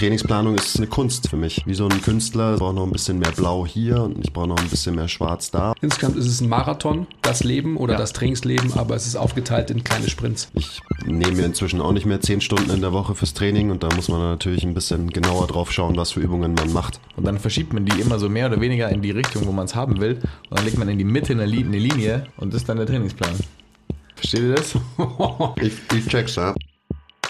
Trainingsplanung ist eine Kunst für mich. Wie so ein Künstler. Ich brauche noch ein bisschen mehr Blau hier und ich brauche noch ein bisschen mehr Schwarz da. Insgesamt ist es ein Marathon, das Leben oder Ja. das Trainingsleben, aber es ist aufgeteilt in kleine Sprints. Ich nehme mir inzwischen auch nicht mehr zehn Stunden in der Woche fürs Training und da muss man natürlich ein bisschen genauer drauf schauen, was für Übungen man macht. Und dann verschiebt man die immer so mehr oder weniger in die Richtung, wo man es haben will. Und dann legt man in die Mitte eine Linie und das ist dann der Trainingsplan. Versteht ihr das? Ich, ich check's, ja.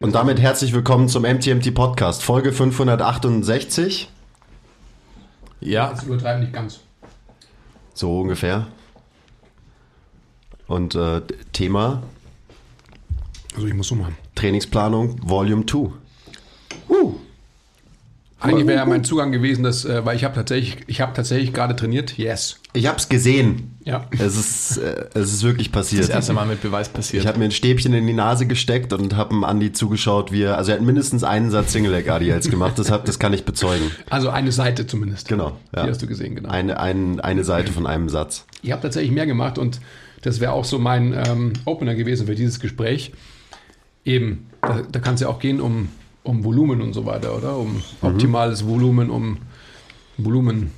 Und damit herzlich willkommen zum MTMT Podcast, Folge 568. Ja. Das übertreiben nicht ganz. So ungefähr. Und äh, Thema Also ich muss so machen. Trainingsplanung Volume 2. Uh. Eigentlich wäre ja mein Zugang gewesen, dass, äh, weil ich habe tatsächlich, ich habe tatsächlich gerade trainiert. Yes. Ich hab's gesehen. Ja. Es ist, äh, es ist wirklich passiert. Das erste Mal mit Beweis passiert. Ich habe mir ein Stäbchen in die Nase gesteckt und habe dem Andi zugeschaut, wie er, also er hat mindestens einen Satz Single Leg ADLs gemacht, das, hab, das kann ich bezeugen. Also eine Seite zumindest. Genau. Die hast du gesehen, genau. Eine, ein, eine Seite von einem Satz. Ich habe tatsächlich mehr gemacht und das wäre auch so mein ähm, Opener gewesen für dieses Gespräch. Eben, da, da kann es ja auch gehen um, um Volumen und so weiter, oder? Um optimales Volumen, um Volumen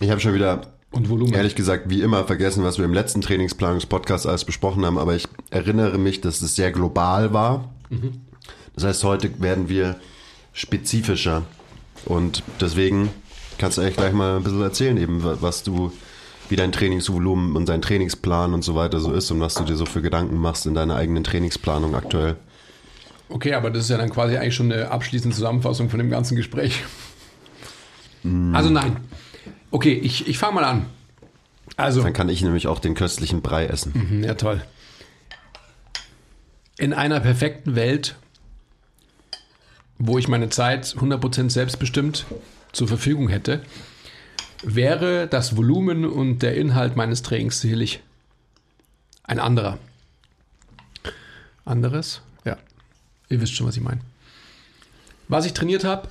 Ich habe schon wieder, und Volumen. ehrlich gesagt, wie immer vergessen, was wir im letzten Trainingsplanungspodcast alles besprochen haben, aber ich erinnere mich, dass es sehr global war. Das heißt, heute werden wir spezifischer und deswegen kannst du eigentlich gleich mal ein bisschen erzählen, eben was du, wie dein Trainingsvolumen und dein Trainingsplan und so weiter so ist und was du dir so für Gedanken machst in deiner eigenen Trainingsplanung aktuell. Okay, aber das ist ja dann quasi eigentlich schon eine abschließende Zusammenfassung von dem ganzen Gespräch. Also nein. Okay, ich, ich fange mal an. Also, Dann kann ich nämlich auch den köstlichen Brei essen. Mhm, ja toll. In einer perfekten Welt, wo ich meine Zeit 100% selbstbestimmt zur Verfügung hätte, wäre das Volumen und der Inhalt meines Trainings sicherlich ein anderer. Anderes? Ihr wisst schon, was ich meine. Was ich trainiert habe,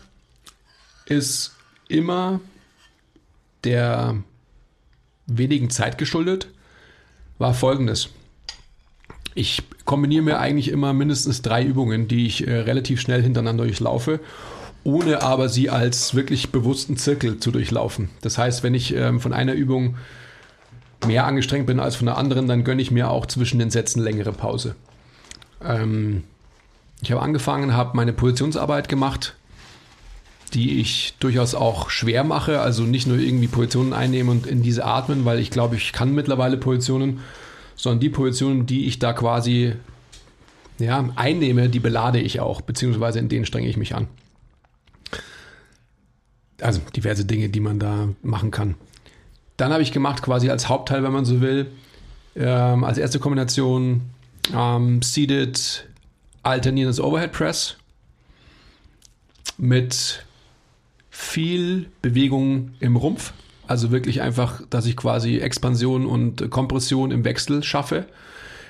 ist immer der wenigen Zeit geschuldet, war folgendes. Ich kombiniere mir eigentlich immer mindestens drei Übungen, die ich äh, relativ schnell hintereinander durchlaufe, ohne aber sie als wirklich bewussten Zirkel zu durchlaufen. Das heißt, wenn ich ähm, von einer Übung mehr angestrengt bin als von der anderen, dann gönne ich mir auch zwischen den Sätzen längere Pause. Ähm, ich habe angefangen, habe meine Positionsarbeit gemacht, die ich durchaus auch schwer mache, also nicht nur irgendwie Positionen einnehmen und in diese atmen, weil ich glaube, ich kann mittlerweile Positionen, sondern die Positionen, die ich da quasi ja, einnehme, die belade ich auch, beziehungsweise in denen strenge ich mich an. Also diverse Dinge, die man da machen kann. Dann habe ich gemacht quasi als Hauptteil, wenn man so will, ähm, als erste Kombination ähm, Seated alternierendes Overhead Press mit viel Bewegung im Rumpf. Also wirklich einfach, dass ich quasi Expansion und Kompression im Wechsel schaffe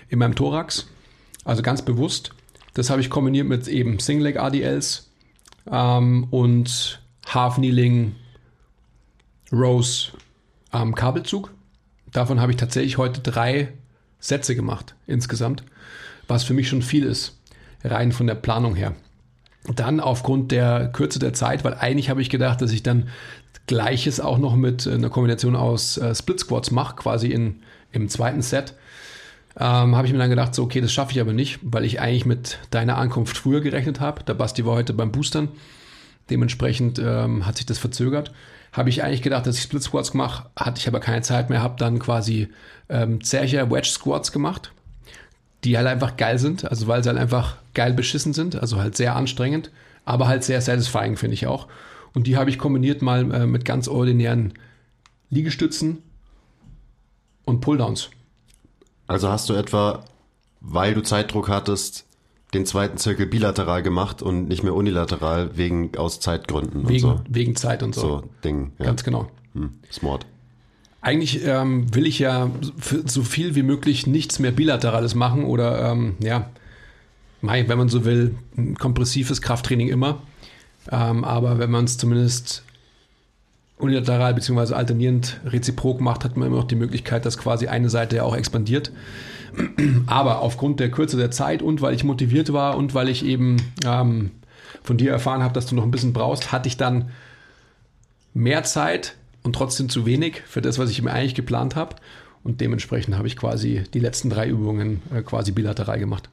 in meinem Thorax. Also ganz bewusst. Das habe ich kombiniert mit eben Single Leg ADLs ähm, und Half Kneeling Rows am Kabelzug. Davon habe ich tatsächlich heute drei Sätze gemacht insgesamt, was für mich schon viel ist, rein von der Planung her. Dann aufgrund der Kürze der Zeit, weil eigentlich habe ich gedacht, dass ich dann Gleiches auch noch mit einer Kombination aus äh, Split Squats mache, quasi in, im zweiten Set. Ähm, habe ich mir dann gedacht, so, okay, das schaffe ich aber nicht, weil ich eigentlich mit deiner Ankunft früher gerechnet habe. Der Basti war heute beim Boostern. Dementsprechend ähm, hat sich das verzögert. Habe ich eigentlich gedacht, dass ich Split Squats mache, hatte ich aber keine Zeit mehr, habe dann quasi ähm, Zercher Wedge Squats gemacht, die halt einfach geil sind, also weil sie halt einfach geil beschissen sind, also halt sehr anstrengend, aber halt sehr satisfying, finde ich auch. Und die habe ich kombiniert mal äh, mit ganz ordinären Liegestützen und Pulldowns. Also hast du etwa, weil du Zeitdruck hattest, den zweiten Zirkel bilateral gemacht und nicht mehr unilateral wegen aus Zeitgründen Wegen, und so. wegen Zeit und so. So Ding. Ja. Ganz genau. Hm, smart. Eigentlich ähm, will ich ja so viel wie möglich nichts mehr Bilaterales machen oder ähm, ja, wenn man so will, ein kompressives Krafttraining immer. Ähm, aber wenn man es zumindest unilateral bzw. alternierend reziprok macht, hat man immer noch die Möglichkeit, dass quasi eine Seite ja auch expandiert. Aber aufgrund der Kürze der Zeit und weil ich motiviert war und weil ich eben ähm, von dir erfahren habe, dass du noch ein bisschen brauchst, hatte ich dann mehr Zeit und trotzdem zu wenig für das, was ich mir eigentlich geplant habe. Und dementsprechend habe ich quasi die letzten drei Übungen äh, quasi bilateral gemacht.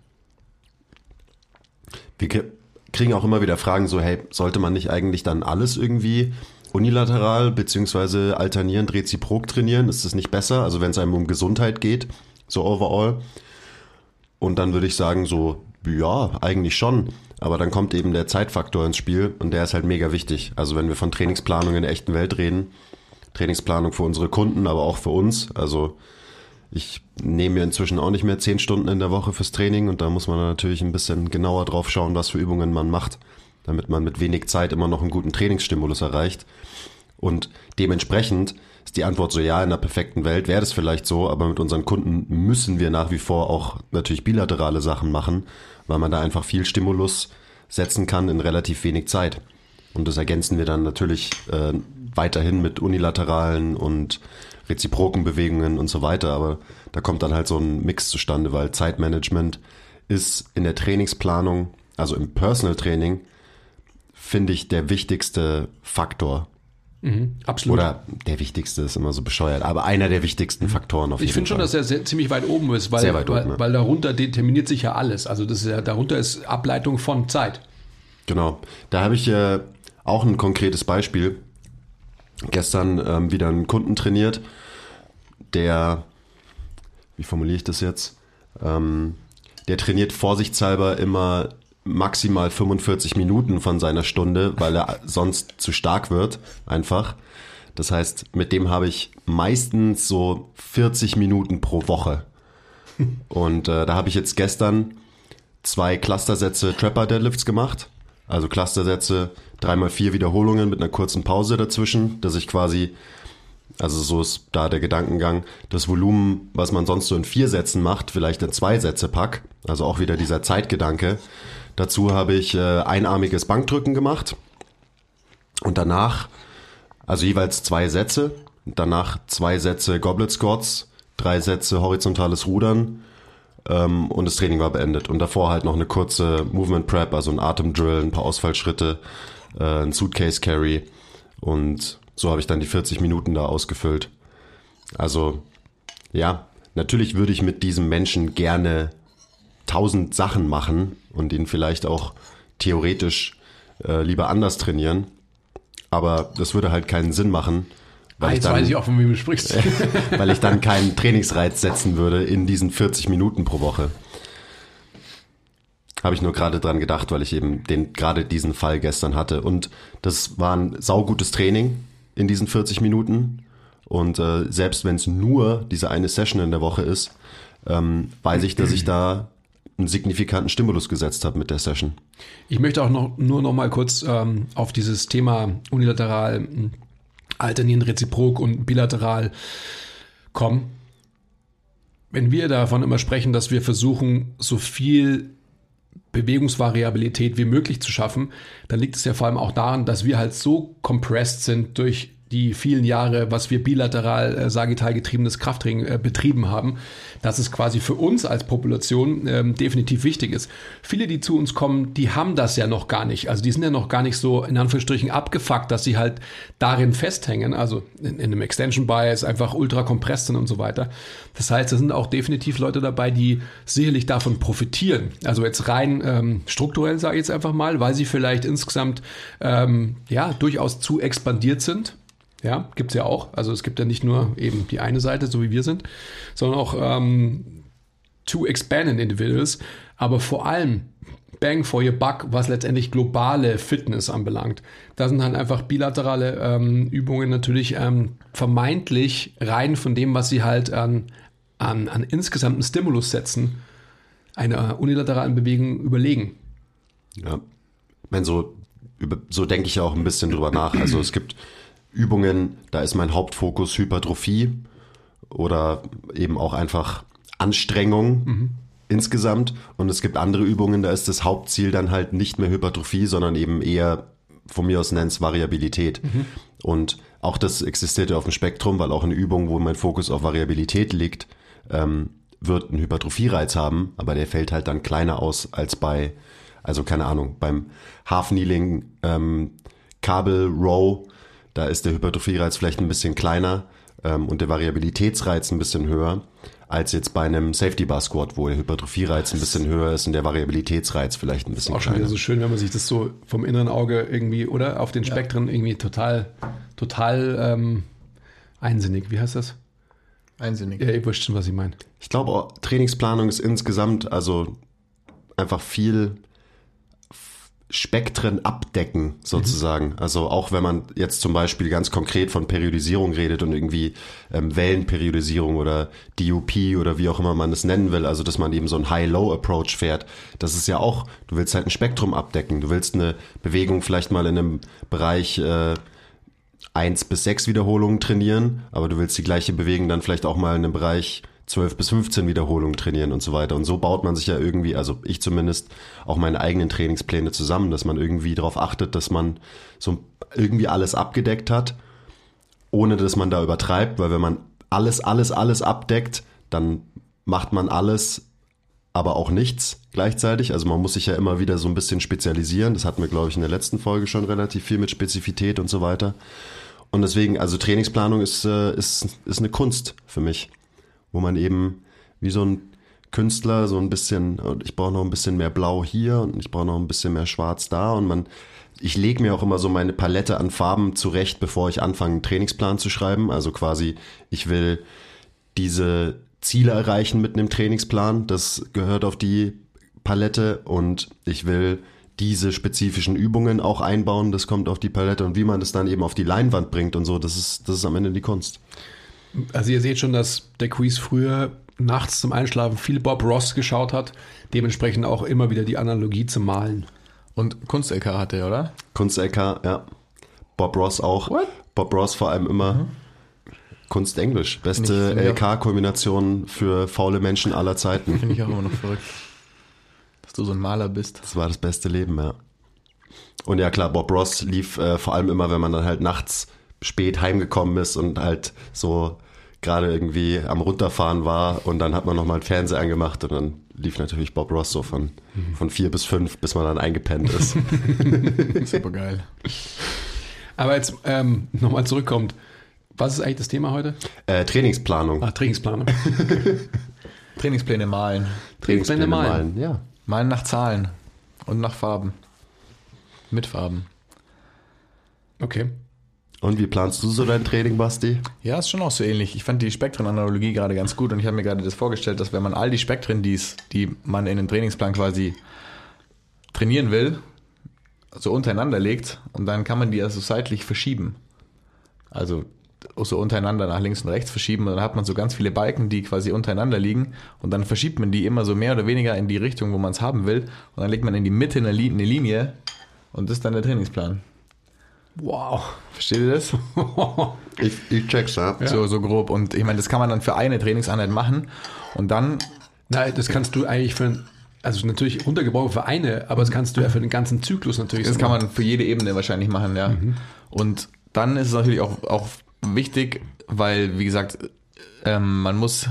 Wir kriegen auch immer wieder Fragen so, hey, sollte man nicht eigentlich dann alles irgendwie unilateral beziehungsweise alternierend reziprok trainieren? Ist das nicht besser? Also wenn es einem um Gesundheit geht, so overall. Und dann würde ich sagen so, ja, eigentlich schon. Aber dann kommt eben der Zeitfaktor ins Spiel und der ist halt mega wichtig. Also wenn wir von Trainingsplanung in der echten Welt reden, Trainingsplanung für unsere Kunden, aber auch für uns. Also ich nehme mir inzwischen auch nicht mehr zehn Stunden in der Woche fürs Training und da muss man natürlich ein bisschen genauer drauf schauen, was für Übungen man macht, damit man mit wenig Zeit immer noch einen guten Trainingsstimulus erreicht. Und dementsprechend ist die Antwort so, ja, in der perfekten Welt wäre das vielleicht so, aber mit unseren Kunden müssen wir nach wie vor auch natürlich bilaterale Sachen machen, weil man da einfach viel Stimulus setzen kann in relativ wenig Zeit. Und das ergänzen wir dann natürlich äh, weiterhin mit unilateralen und reziproken Bewegungen und so weiter. Aber da kommt dann halt so ein Mix zustande, weil Zeitmanagement ist in der Trainingsplanung, also im Personal Training, finde ich der wichtigste Faktor. Absolut. Oder der wichtigste ist immer so bescheuert, aber einer der wichtigsten Faktoren auf Ich jeden finde schon, Fall. dass er sehr, ziemlich weit oben ist, weil, Sehr weit weil, oben, ja. weil darunter determiniert sich ja alles. Also das ist ja, darunter ist Ableitung von Zeit. Genau. Da habe ich äh, auch ein konkretes Beispiel. Gestern ähm, wieder einen Kunden trainiert, der, wie formuliere ich das jetzt? Ähm, der trainiert vorsichtshalber immer maximal 45 Minuten von seiner Stunde, weil er sonst zu stark wird, einfach. Das heißt, mit dem habe ich meistens so 40 Minuten pro Woche. Und äh, da habe ich jetzt gestern zwei Clustersätze Trapper Deadlifts gemacht. Also Clustersätze, dreimal vier Wiederholungen mit einer kurzen Pause dazwischen, dass ich quasi, also so ist da der Gedankengang, das Volumen, was man sonst so in vier Sätzen macht, vielleicht in zwei Sätze pack. Also auch wieder dieser Zeitgedanke. Dazu habe ich äh, einarmiges Bankdrücken gemacht und danach, also jeweils zwei Sätze, danach zwei Sätze Goblet Squats, drei Sätze horizontales Rudern ähm, und das Training war beendet. Und davor halt noch eine kurze Movement Prep, also ein Atemdrill, ein paar Ausfallschritte, äh, ein Suitcase Carry und so habe ich dann die 40 Minuten da ausgefüllt. Also ja, natürlich würde ich mit diesem Menschen gerne tausend Sachen machen und ihn vielleicht auch theoretisch äh, lieber anders trainieren. Aber das würde halt keinen Sinn machen, Ah, weil, ich jetzt dann, weiß ich auch, von wem du sprichst. weil ich dann keinen Trainingsreiz setzen würde in diesen 40 Minuten pro Woche. Habe ich nur gerade dran gedacht, weil ich eben den gerade diesen Fall gestern hatte. Und das war ein saugutes Training in diesen 40 Minuten. Und äh, selbst wenn es nur diese eine Session in der Woche ist, ähm, weiß ich, dass ich da einen signifikanten Stimulus gesetzt habe mit der Session. Ich möchte auch noch, nur noch mal kurz ähm, auf dieses Thema unilateral, m, alternierend reziprok und bilateral kommen. Wenn wir davon immer sprechen, dass wir versuchen, so viel Bewegungsvariabilität wie möglich zu schaffen, dann liegt es ja vor allem auch daran, dass wir halt so compressed sind durch die vielen Jahre, was wir bilateral äh, sagittal getriebenes Krafttraining äh, betrieben haben, dass es quasi für uns als Population ähm, definitiv wichtig ist. Viele, die zu uns kommen, die haben das ja noch gar nicht. Also die sind ja noch gar nicht so in Anführungsstrichen abgefuckt, dass sie halt darin festhängen, also in, in einem Extension Bias einfach ultra sind und so weiter. Das heißt, da sind auch definitiv Leute dabei, die sicherlich davon profitieren. Also jetzt rein ähm, strukturell sage ich jetzt einfach mal, weil sie vielleicht insgesamt ähm, ja durchaus zu expandiert sind. Ja, gibt's ja auch. Also es gibt ja nicht nur eben die eine Seite, so wie wir sind, sondern auch ähm, to expanded individuals. Aber vor allem Bang for your buck, was letztendlich globale Fitness anbelangt. Da sind halt einfach bilaterale ähm, Übungen natürlich ähm, vermeintlich rein von dem, was sie halt an, an, an insgesamten Stimulus setzen, einer unilateralen Bewegung überlegen. Ja. Ich meine, so, so denke ich ja auch ein bisschen drüber nach. Also es gibt Übungen, da ist mein Hauptfokus Hypertrophie oder eben auch einfach Anstrengung mhm. insgesamt. Und es gibt andere Übungen, da ist das Hauptziel dann halt nicht mehr Hypertrophie, sondern eben eher, von mir aus nennt es Variabilität. Mhm. Und auch das existiert ja auf dem Spektrum, weil auch eine Übung, wo mein Fokus auf Variabilität liegt, ähm, wird einen Hypertrophie-Reiz haben, aber der fällt halt dann kleiner aus als bei, also keine Ahnung, beim Half-Kneeling, ähm, Kabel, Row, da ist der Hypertrophie-Reiz vielleicht ein bisschen kleiner ähm, und der Variabilitätsreiz ein bisschen höher als jetzt bei einem Safety Bar Squat, wo der Hypertrophie-Reiz ein bisschen höher ist und der Variabilitätsreiz vielleicht ein bisschen auch kleiner. Auch schon wieder so schön, wenn man sich das so vom inneren Auge irgendwie oder auf den Spektren ja. irgendwie total, total ähm, einsinnig. Wie heißt das? Einsinnig. Ja, ihr wisst schon, was ich meine. Ich glaube, Trainingsplanung ist insgesamt also einfach viel Spektren abdecken, sozusagen. Mhm. Also auch wenn man jetzt zum Beispiel ganz konkret von Periodisierung redet und irgendwie ähm, Wellenperiodisierung oder DUP oder wie auch immer man es nennen will, also dass man eben so ein High-Low-Approach fährt, das ist ja auch, du willst halt ein Spektrum abdecken. Du willst eine Bewegung vielleicht mal in einem Bereich äh, 1 bis 6 Wiederholungen trainieren, aber du willst die gleiche Bewegung dann vielleicht auch mal in einem Bereich 12 bis 15 Wiederholungen trainieren und so weiter. Und so baut man sich ja irgendwie, also ich zumindest, auch meine eigenen Trainingspläne zusammen, dass man irgendwie darauf achtet, dass man so irgendwie alles abgedeckt hat, ohne dass man da übertreibt, weil wenn man alles, alles, alles abdeckt, dann macht man alles, aber auch nichts gleichzeitig. Also man muss sich ja immer wieder so ein bisschen spezialisieren. Das hatten wir, glaube ich, in der letzten Folge schon relativ viel mit Spezifität und so weiter. Und deswegen, also Trainingsplanung ist, äh, ist, ist eine Kunst für mich wo man eben wie so ein Künstler so ein bisschen, ich brauche noch ein bisschen mehr Blau hier und ich brauche noch ein bisschen mehr Schwarz da und man, ich lege mir auch immer so meine Palette an Farben zurecht, bevor ich anfange, einen Trainingsplan zu schreiben. Also quasi, ich will diese Ziele erreichen mit einem Trainingsplan, das gehört auf die Palette und ich will diese spezifischen Übungen auch einbauen, das kommt auf die Palette und wie man das dann eben auf die Leinwand bringt und so, das ist, das ist am Ende die Kunst. Also ihr seht schon, dass der Quiz früher nachts zum Einschlafen viel Bob Ross geschaut hat, dementsprechend auch immer wieder die Analogie zum Malen. Und Kunst-LK hatte er, oder? Kunst-LK, ja. Bob Ross auch. What? Bob Ross vor allem immer. Mhm. Kunst-Englisch. Beste LK-Kombination für faule Menschen aller Zeiten. Finde ich auch immer noch verrückt. Dass du so ein Maler bist. Das war das beste Leben, ja. Und ja klar, Bob Ross lief äh, vor allem immer, wenn man dann halt nachts spät heimgekommen ist und halt so gerade irgendwie am Runterfahren war und dann hat man nochmal einen Fernseher angemacht und dann lief natürlich Bob Ross so von, von vier bis fünf, bis man dann eingepennt ist. Super geil. Aber jetzt ähm, nochmal zurückkommt. Was ist eigentlich das Thema heute? Äh, Trainingsplanung. Ah, Trainingsplanung. Trainingspläne malen. Trainingspläne, malen. malen, ja. Malen nach Zahlen und nach Farben. Mit Farben. Okay. Und wie planst du so dein Training, Basti? Ja, ist schon auch so ähnlich. Ich fand die Spektrenanalogie gerade ganz gut und ich habe mir gerade das vorgestellt, dass wenn man all die Spektren, die's, die man in den Trainingsplan quasi trainieren will, so untereinander legt und dann kann man die also seitlich verschieben. Also so untereinander nach links und rechts verschieben und dann hat man so ganz viele Balken, die quasi untereinander liegen und dann verschiebt man die immer so mehr oder weniger in die Richtung, wo man es haben will und dann legt man in die Mitte eine Linie und das ist dann der Trainingsplan. Wow. Versteht ihr das? ich, ich check's, ja. So, so grob. Und ich meine, das kann man dann für eine Trainingseinheit machen. Und dann. Nein, das kannst du eigentlich für also natürlich runtergebrochen für eine, aber das kannst du ja für den ganzen Zyklus natürlich. Das so kann man für jede Ebene wahrscheinlich machen, ja. Mhm. Und dann ist es natürlich auch, auch wichtig, weil, wie gesagt, ähm, man muss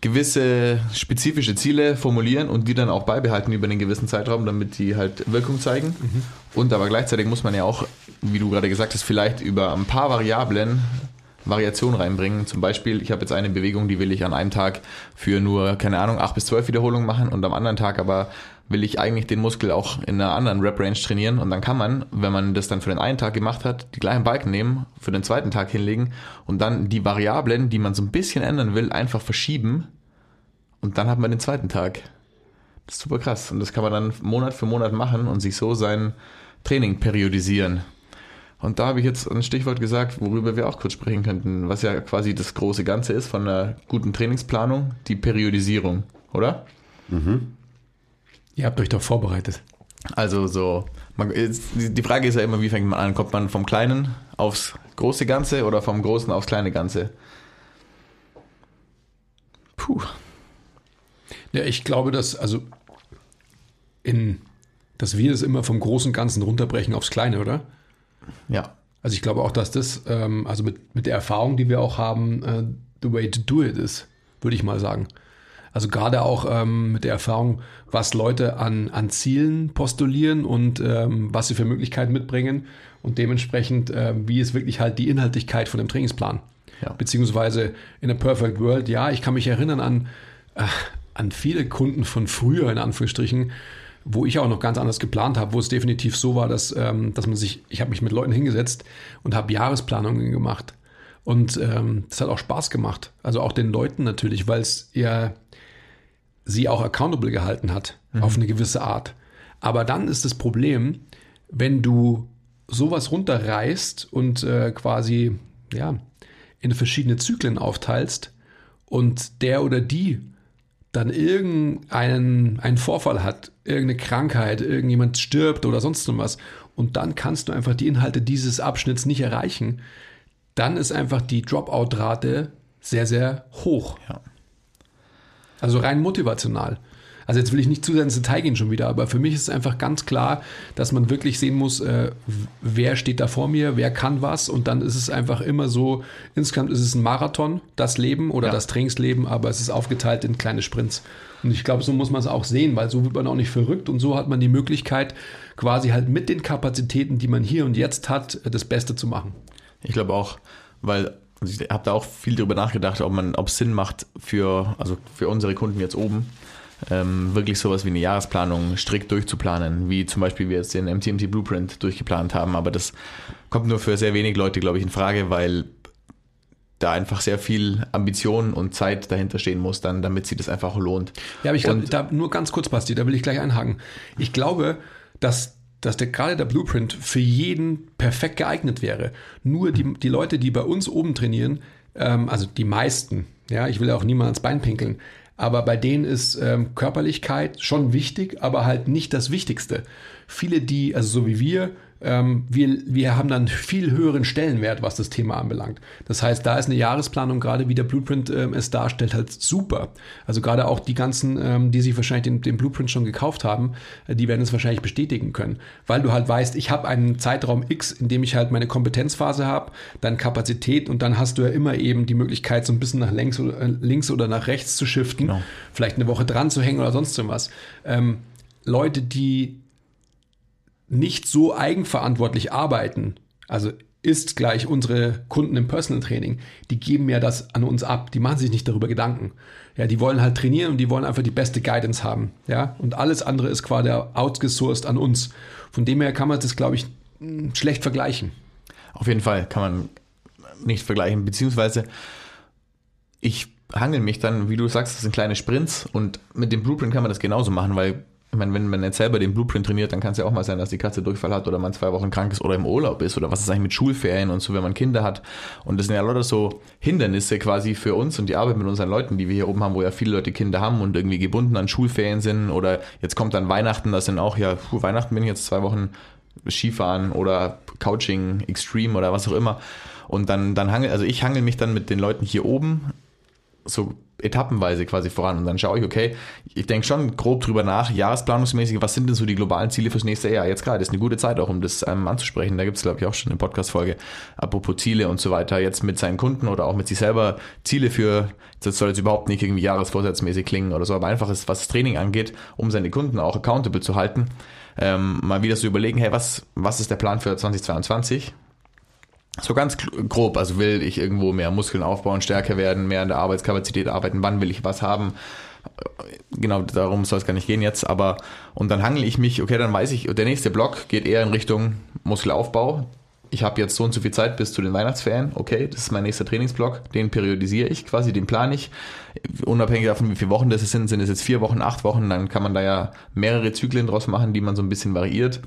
gewisse spezifische Ziele formulieren und die dann auch beibehalten über einen gewissen Zeitraum, damit die halt Wirkung zeigen. Mhm. Und aber gleichzeitig muss man ja auch, wie du gerade gesagt hast, vielleicht über ein paar Variablen Variation reinbringen. Zum Beispiel, ich habe jetzt eine Bewegung, die will ich an einem Tag für nur, keine Ahnung, acht bis zwölf Wiederholungen machen und am anderen Tag aber will ich eigentlich den Muskel auch in einer anderen Rep-Range trainieren und dann kann man, wenn man das dann für den einen Tag gemacht hat, die gleichen Balken nehmen, für den zweiten Tag hinlegen und dann die Variablen, die man so ein bisschen ändern will, einfach verschieben und dann hat man den zweiten Tag. Das ist super krass. Und das kann man dann Monat für Monat machen und sich so sein Training periodisieren. Und da habe ich jetzt ein Stichwort gesagt, worüber wir auch kurz sprechen könnten, was ja quasi das große Ganze ist von einer guten Trainingsplanung, die Periodisierung, oder? Ihr habt euch doch vorbereitet. Also so, man, die Frage ist ja immer, wie fängt man an? Kommt man vom Kleinen aufs große Ganze oder vom Großen aufs kleine Ganze? Puh. Ja, ich glaube, dass, also in, dass wir es immer vom großen Ganzen runterbrechen aufs Kleine, oder? Ja. Also ich glaube auch, dass das, ähm, also mit, mit der Erfahrung, die wir auch haben, äh, the way to do it ist, würde ich mal sagen. Also gerade auch ähm, mit der Erfahrung, was Leute an, an Zielen postulieren und ähm, was sie für Möglichkeiten mitbringen und dementsprechend, äh, wie ist wirklich halt die Inhaltlichkeit von dem Trainingsplan. Ja. Beziehungsweise in a perfect world, ja, ich kann mich erinnern an, äh, an viele Kunden von früher, in Anführungsstrichen, wo ich auch noch ganz anders geplant habe, wo es definitiv so war, dass, ähm, dass man sich, ich habe mich mit Leuten hingesetzt und habe Jahresplanungen gemacht. Und ähm, das hat auch Spaß gemacht. Also auch den Leuten natürlich, weil es ja sie auch accountable gehalten hat, auf eine gewisse Art. Aber dann ist das Problem, wenn du sowas runterreißt und äh, quasi ja, in verschiedene Zyklen aufteilst und der oder die dann irgendeinen einen Vorfall hat, irgendeine Krankheit, irgendjemand stirbt oder sonst was und dann kannst du einfach die Inhalte dieses Abschnitts nicht erreichen, dann ist einfach die Dropout-Rate sehr, sehr hoch. Ja. Also rein motivational. Also jetzt will ich nicht zu sehr ins Detail gehen schon wieder, aber für mich ist es einfach ganz klar, dass man wirklich sehen muss, äh, wer steht da vor mir, wer kann was und dann ist es einfach immer so, insgesamt ist es ein Marathon, das Leben oder Ja. das Trainingsleben, aber es ist aufgeteilt in kleine Sprints. Und ich glaube, so muss man es auch sehen, weil so wird man auch nicht verrückt und so hat man die Möglichkeit, quasi halt mit den Kapazitäten, die man hier und jetzt hat, das Beste zu machen. Ich glaube auch, weil also ich habe da auch viel drüber nachgedacht, ob man, ob es Sinn macht für, also für unsere Kunden jetzt oben, ähm, wirklich sowas wie eine Jahresplanung strikt durchzuplanen, wie zum Beispiel wir jetzt den MTMT Blueprint durchgeplant haben. Aber das kommt nur für sehr wenig Leute, glaube ich, in Frage, weil da einfach sehr viel Ambition und Zeit dahinter stehen muss, dann, damit sich das einfach lohnt. Ja, aber ich glaube, da nur ganz kurz, Basti, da will ich gleich einhaken. Ich glaube, dass, dass der, gerade der Blueprint für jeden perfekt geeignet wäre. Nur die, die Leute, die bei uns oben trainieren, ähm, also die meisten, ja, ich will ja auch niemand ans Bein pinkeln, aber bei denen ist ähm, Körperlichkeit schon wichtig, aber halt nicht das Wichtigste. Viele, die, also so wie wir, ähm, wir, wir haben dann viel höheren Stellenwert, was das Thema anbelangt. Das heißt, da ist eine Jahresplanung, gerade wie der Blueprint ähm, es darstellt, halt super. Also gerade auch die ganzen, ähm, die sich wahrscheinlich den, den Blueprint schon gekauft haben, äh, die werden es wahrscheinlich bestätigen können. Weil du halt weißt, ich habe einen Zeitraum X, in dem ich halt meine Kompetenzphase habe, dann Kapazität und dann hast du ja immer eben die Möglichkeit, so ein bisschen nach links oder, äh, links oder nach rechts zu shiften, Genau. vielleicht eine Woche dran zu hängen oder sonst was. Ähm, Leute, die nicht so eigenverantwortlich arbeiten, also ist gleich unsere Kunden im Personal Training, die geben ja das an uns ab, die machen sich nicht darüber Gedanken. Ja, die wollen halt trainieren und die wollen einfach die beste Guidance haben. Ja, und alles andere ist quasi outgesourced an uns. Von dem her kann man das, glaube ich, mh, schlecht vergleichen. Auf jeden Fall kann man nicht vergleichen, beziehungsweise ich hangel mich dann, wie du sagst, das sind kleine Sprints und mit dem Blueprint kann man das genauso machen, weil ich meine, wenn man jetzt selber den Blueprint trainiert, dann kann es ja auch mal sein, dass die Katze Durchfall hat oder man zwei Wochen krank ist oder im Urlaub ist oder was ist eigentlich mit Schulferien und so, wenn man Kinder hat. Und das sind ja lauter so Hindernisse quasi für uns und die Arbeit mit unseren Leuten, die wir hier oben haben, wo ja viele Leute Kinder haben und irgendwie gebunden an Schulferien sind oder jetzt kommt dann Weihnachten, das sind auch ja, puh, Weihnachten bin ich jetzt zwei Wochen Skifahren oder Couching Extreme oder was auch immer. Und dann, dann hangel, also ich hangel mich dann mit den Leuten hier oben so etappenweise quasi voran und dann schaue ich, okay, ich denke schon grob drüber nach, jahresplanungsmäßig, was sind denn so die globalen Ziele fürs nächste Jahr? Jetzt gerade ist eine gute Zeit auch, um das ähm, anzusprechen. Da gibt es, glaube ich, auch schon eine Podcast-Folge, apropos Ziele und so weiter, jetzt mit seinen Kunden oder auch mit sich selber Ziele für, das soll jetzt überhaupt nicht irgendwie jahresvorsatzmäßig klingen oder so, aber einfach ist, was das Training angeht, um seine Kunden auch accountable zu halten, ähm, mal wieder so überlegen, hey, was, was ist der Plan für 2022? So ganz grob, also will ich irgendwo mehr Muskeln aufbauen, stärker werden, mehr an der Arbeitskapazität arbeiten, wann will ich was haben? Genau darum soll es gar nicht gehen jetzt, aber und dann hangel ich mich, okay, dann weiß ich, der nächste Block geht eher in Richtung Muskelaufbau. ich habe jetzt so und so viel Zeit bis zu den Weihnachtsferien, okay, das ist mein nächster Trainingsblock, den periodisiere ich quasi, den plane ich, unabhängig davon, wie viele Wochen das sind, sind es jetzt vier Wochen, acht Wochen, dann kann man da ja mehrere Zyklen draus machen, die man so ein bisschen variiert.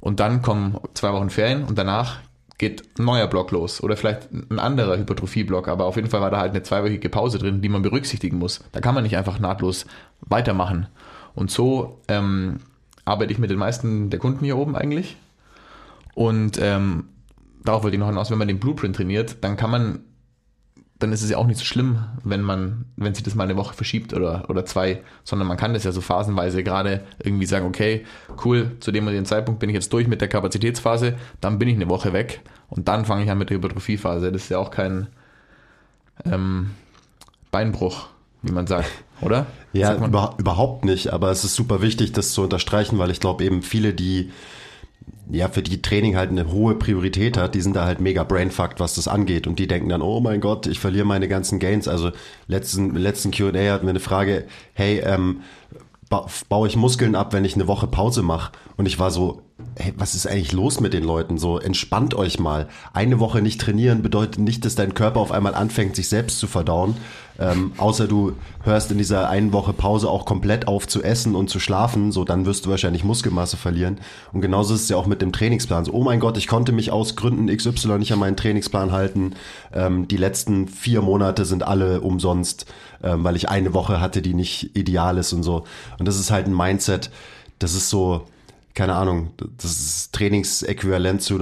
Und dann kommen zwei Wochen Ferien und danach geht ein neuer Block los oder vielleicht ein anderer Hypertrophie-Block, aber auf jeden Fall war da halt eine zweiwöchige Pause drin, die man berücksichtigen muss. Da kann man nicht einfach nahtlos weitermachen. Und so ähm, arbeite ich mit den meisten der Kunden hier oben eigentlich. Und ähm, darauf wollte ich noch hinaus, wenn man den Blueprint trainiert, dann kann man, dann ist es ja auch nicht so schlimm, wenn man, wenn sich das mal eine Woche verschiebt oder, oder zwei, sondern man kann das ja so phasenweise gerade irgendwie sagen, okay, cool, zu dem und dem Zeitpunkt bin ich jetzt durch mit der Kapazitätsphase, dann bin ich eine Woche weg und dann fange ich an mit der Hypertrophiephase. Das ist ja auch kein ähm, Beinbruch, wie man sagt, oder? Ja, Sagt über, überhaupt nicht, aber es ist super wichtig, das zu unterstreichen, weil ich glaube eben viele, die ja, für die Training halt eine hohe Priorität hat, die sind da halt mega brainfucked, was das angeht. Und die denken dann, oh mein Gott, ich verliere meine ganzen Gains. Also letzten, letzten Q&A hatten wir eine Frage, hey, ähm, ba baue ich Muskeln ab, wenn ich eine Woche Pause mache? Und ich war so, hey, was ist eigentlich los mit den Leuten? So, entspannt euch mal. Eine Woche nicht trainieren bedeutet nicht, dass dein Körper auf einmal anfängt, sich selbst zu verdauen. Ähm, außer du hörst in dieser einen Woche Pause auch komplett auf zu essen und zu schlafen, so dann wirst du wahrscheinlich Muskelmasse verlieren. Und genauso ist es ja auch mit dem Trainingsplan. So, oh mein Gott, ich konnte mich aus Gründen XY nicht an meinen Trainingsplan halten. Ähm, die letzten vier Monate sind alle umsonst, ähm, weil ich eine Woche hatte, die nicht ideal ist und so. Und das ist halt ein Mindset, das ist so, keine Ahnung, das ist Trainingsäquivalent zu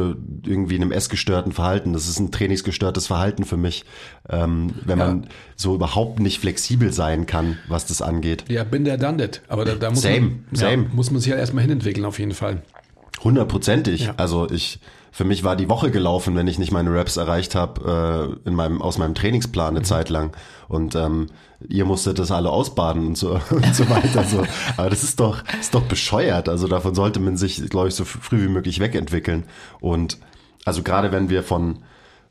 irgendwie einem essgestörten Verhalten. Das ist ein trainingsgestörtes Verhalten für mich, ähm, wenn Ja. man so überhaupt nicht flexibel sein kann, was das angeht. Ja, bin der done it. Aber da, da muss, Same, man, same. Ja, muss man sich halt erstmal hinentwickeln, auf jeden Fall. Hundertprozentig. Ja. Also ich, für mich war die Woche gelaufen, wenn ich nicht meine Raps erreicht habe äh, in meinem aus meinem Trainingsplan eine Mhm. Zeit lang. Und ähm, ihr musstet das alle ausbaden und so und so weiter. So. Aber das ist doch ist doch bescheuert. Also davon sollte man sich, glaube ich, so früh wie möglich wegentwickeln. Und also gerade wenn wir von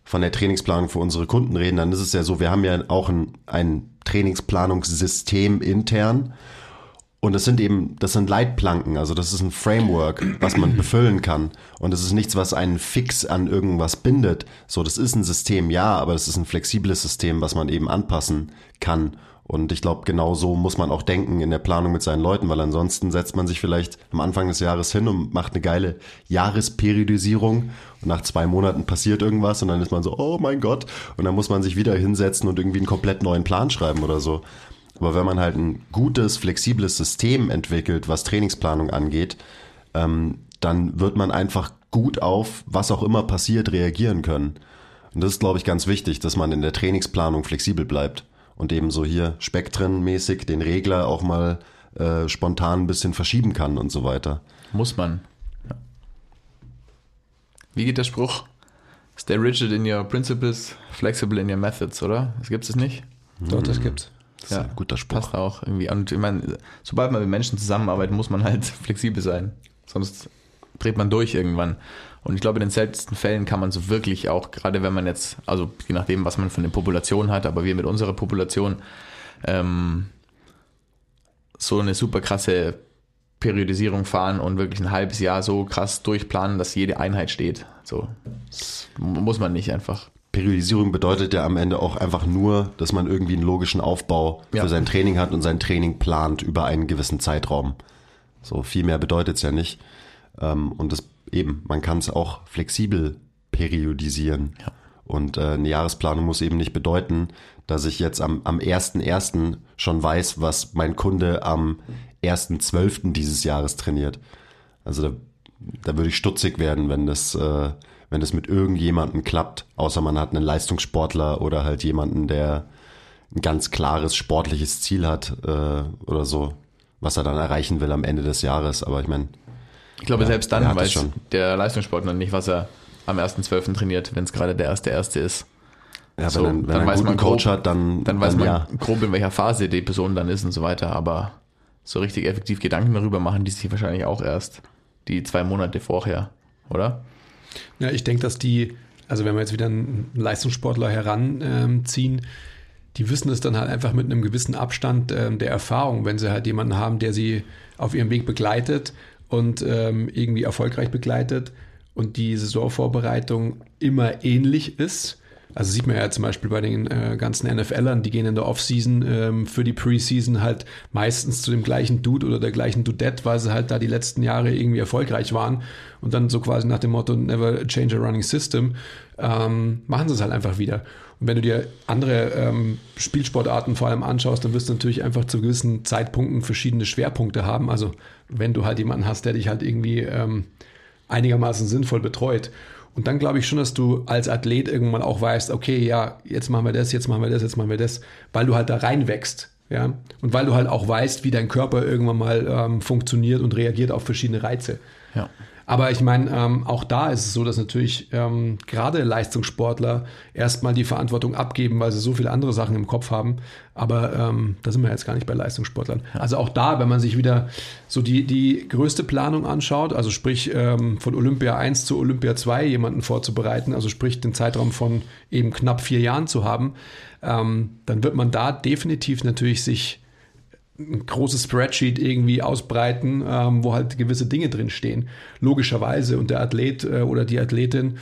von der Trainingsplanung für unsere Kunden reden, dann ist es ja so, wir haben ja auch ein, ein Trainingsplanungssystem intern. Und das sind eben, das sind Leitplanken, also das ist ein Framework, was man befüllen kann. Und es ist nichts, was einen fix an irgendwas bindet. So, das ist ein System, ja, aber es ist ein flexibles System, was man eben anpassen kann. Und ich glaube, genau so muss man auch denken in der Planung mit seinen Leuten, weil ansonsten setzt man sich vielleicht am Anfang des Jahres hin und macht eine geile Jahresperiodisierung und nach zwei Monaten passiert irgendwas und dann ist man so, oh mein Gott, und dann muss man sich wieder hinsetzen und irgendwie einen komplett neuen Plan schreiben oder so. Aber wenn man halt ein gutes, flexibles System entwickelt, was Trainingsplanung angeht, ähm, dann wird man einfach gut auf, was auch immer passiert, reagieren können. Und das ist, glaube ich, ganz wichtig, dass man in der Trainingsplanung flexibel bleibt und eben so hier spektrenmäßig den Regler auch mal äh, spontan ein bisschen verschieben kann und so weiter. Muss man. Ja. Wie geht der Spruch? Stay rigid in your principles, flexible in your methods, oder? Das gibt es nicht? Doch, das gibt's. Das ist ein guter Spruch. Passt auch irgendwie. Und ich meine, sobald man mit Menschen zusammenarbeitet, muss man halt flexibel sein. Sonst dreht man durch irgendwann. Und ich glaube, in den seltensten Fällen kann man so wirklich auch, gerade wenn man jetzt, also je nachdem, was man für eine Population hat, aber wir mit unserer Population, ähm, so eine super krasse Periodisierung fahren und wirklich ein halbes Jahr so krass durchplanen, dass jede Einheit steht. So das muss man nicht einfach. Periodisierung bedeutet ja am Ende auch einfach nur, dass man irgendwie einen logischen Aufbau Ja. für sein Training hat und sein Training plant über einen gewissen Zeitraum. So viel mehr bedeutet es ja nicht. Ähm, Und das eben, man kann es auch flexibel periodisieren. Ja. Und äh, eine Jahresplanung muss eben nicht bedeuten, dass ich jetzt am, am 1.1. schon weiß, was mein Kunde am 1.12. dieses Jahres trainiert. Also da, da würde ich stutzig werden, wenn das, äh, wenn das mit irgendjemandem klappt, außer man hat einen Leistungssportler oder halt jemanden, der ein ganz klares sportliches Ziel hat äh, oder so, was er dann erreichen will am Ende des Jahres. Aber ich meine, Ich glaube, Ja, selbst dann es weiß der Leistungssportler nicht, was er am 1.12. trainiert, wenn es gerade der erste erste ist. ja, So, wenn, wenn dann einen weiß guten man Coach grob- hat, dann, Dann weiß man ja. grob, in welcher Phase die Person dann ist und so weiter. Aber so richtig effektiv Gedanken darüber machen die sich wahrscheinlich auch erst die zwei Monate vorher, oder? Ja, ich denke, dass die, also wenn wir jetzt wieder einen Leistungssportler heranziehen, die wissen es dann halt einfach mit einem gewissen Abstand ähm, der Erfahrung, wenn sie halt jemanden haben, der sie auf ihrem Weg begleitet und ähm, irgendwie erfolgreich begleitet. und die Saisonvorbereitung immer ähnlich ist. Also sieht man ja zum Beispiel bei den äh, ganzen NFLern, die gehen in der Offseason ähm, für die Preseason halt meistens zu dem gleichen Dude oder der gleichen Dudette, weil sie halt da die letzten Jahre irgendwie erfolgreich waren und dann so quasi nach dem Motto Never change a running system, ähm, machen sie es halt einfach wieder. Und wenn du dir andere ähm, Spielsportarten vor allem anschaust, dann wirst du natürlich einfach zu gewissen Zeitpunkten verschiedene Schwerpunkte haben. Also wenn du halt jemanden hast, der dich halt irgendwie ähm, einigermaßen sinnvoll betreut. Und dann glaube ich schon, dass du als Athlet irgendwann auch weißt, okay, ja, jetzt machen wir das, jetzt machen wir das, jetzt machen wir das, weil du halt da reinwächst. Ja, und weil du halt auch weißt, wie dein Körper irgendwann mal ähm, funktioniert und reagiert auf verschiedene Reize. Ja. Aber ich meine, ähm, auch da ist es so, dass natürlich ähm, gerade Leistungssportler erstmal die Verantwortung abgeben, weil sie so viele andere Sachen im Kopf haben. Aber ähm, da sind wir jetzt gar nicht bei Leistungssportlern. Also auch da, wenn man sich wieder so die, die größte Planung anschaut, also sprich ähm, von Olympia 1 zu Olympia 2 jemanden vorzubereiten, also sprich den Zeitraum von eben knapp vier Jahren zu haben, ähm, dann wird man da definitiv natürlich sich ein großes Spreadsheet irgendwie ausbreiten, ähm, wo halt gewisse Dinge drinstehen. Logischerweise. Und der Athlet äh, oder die Athletin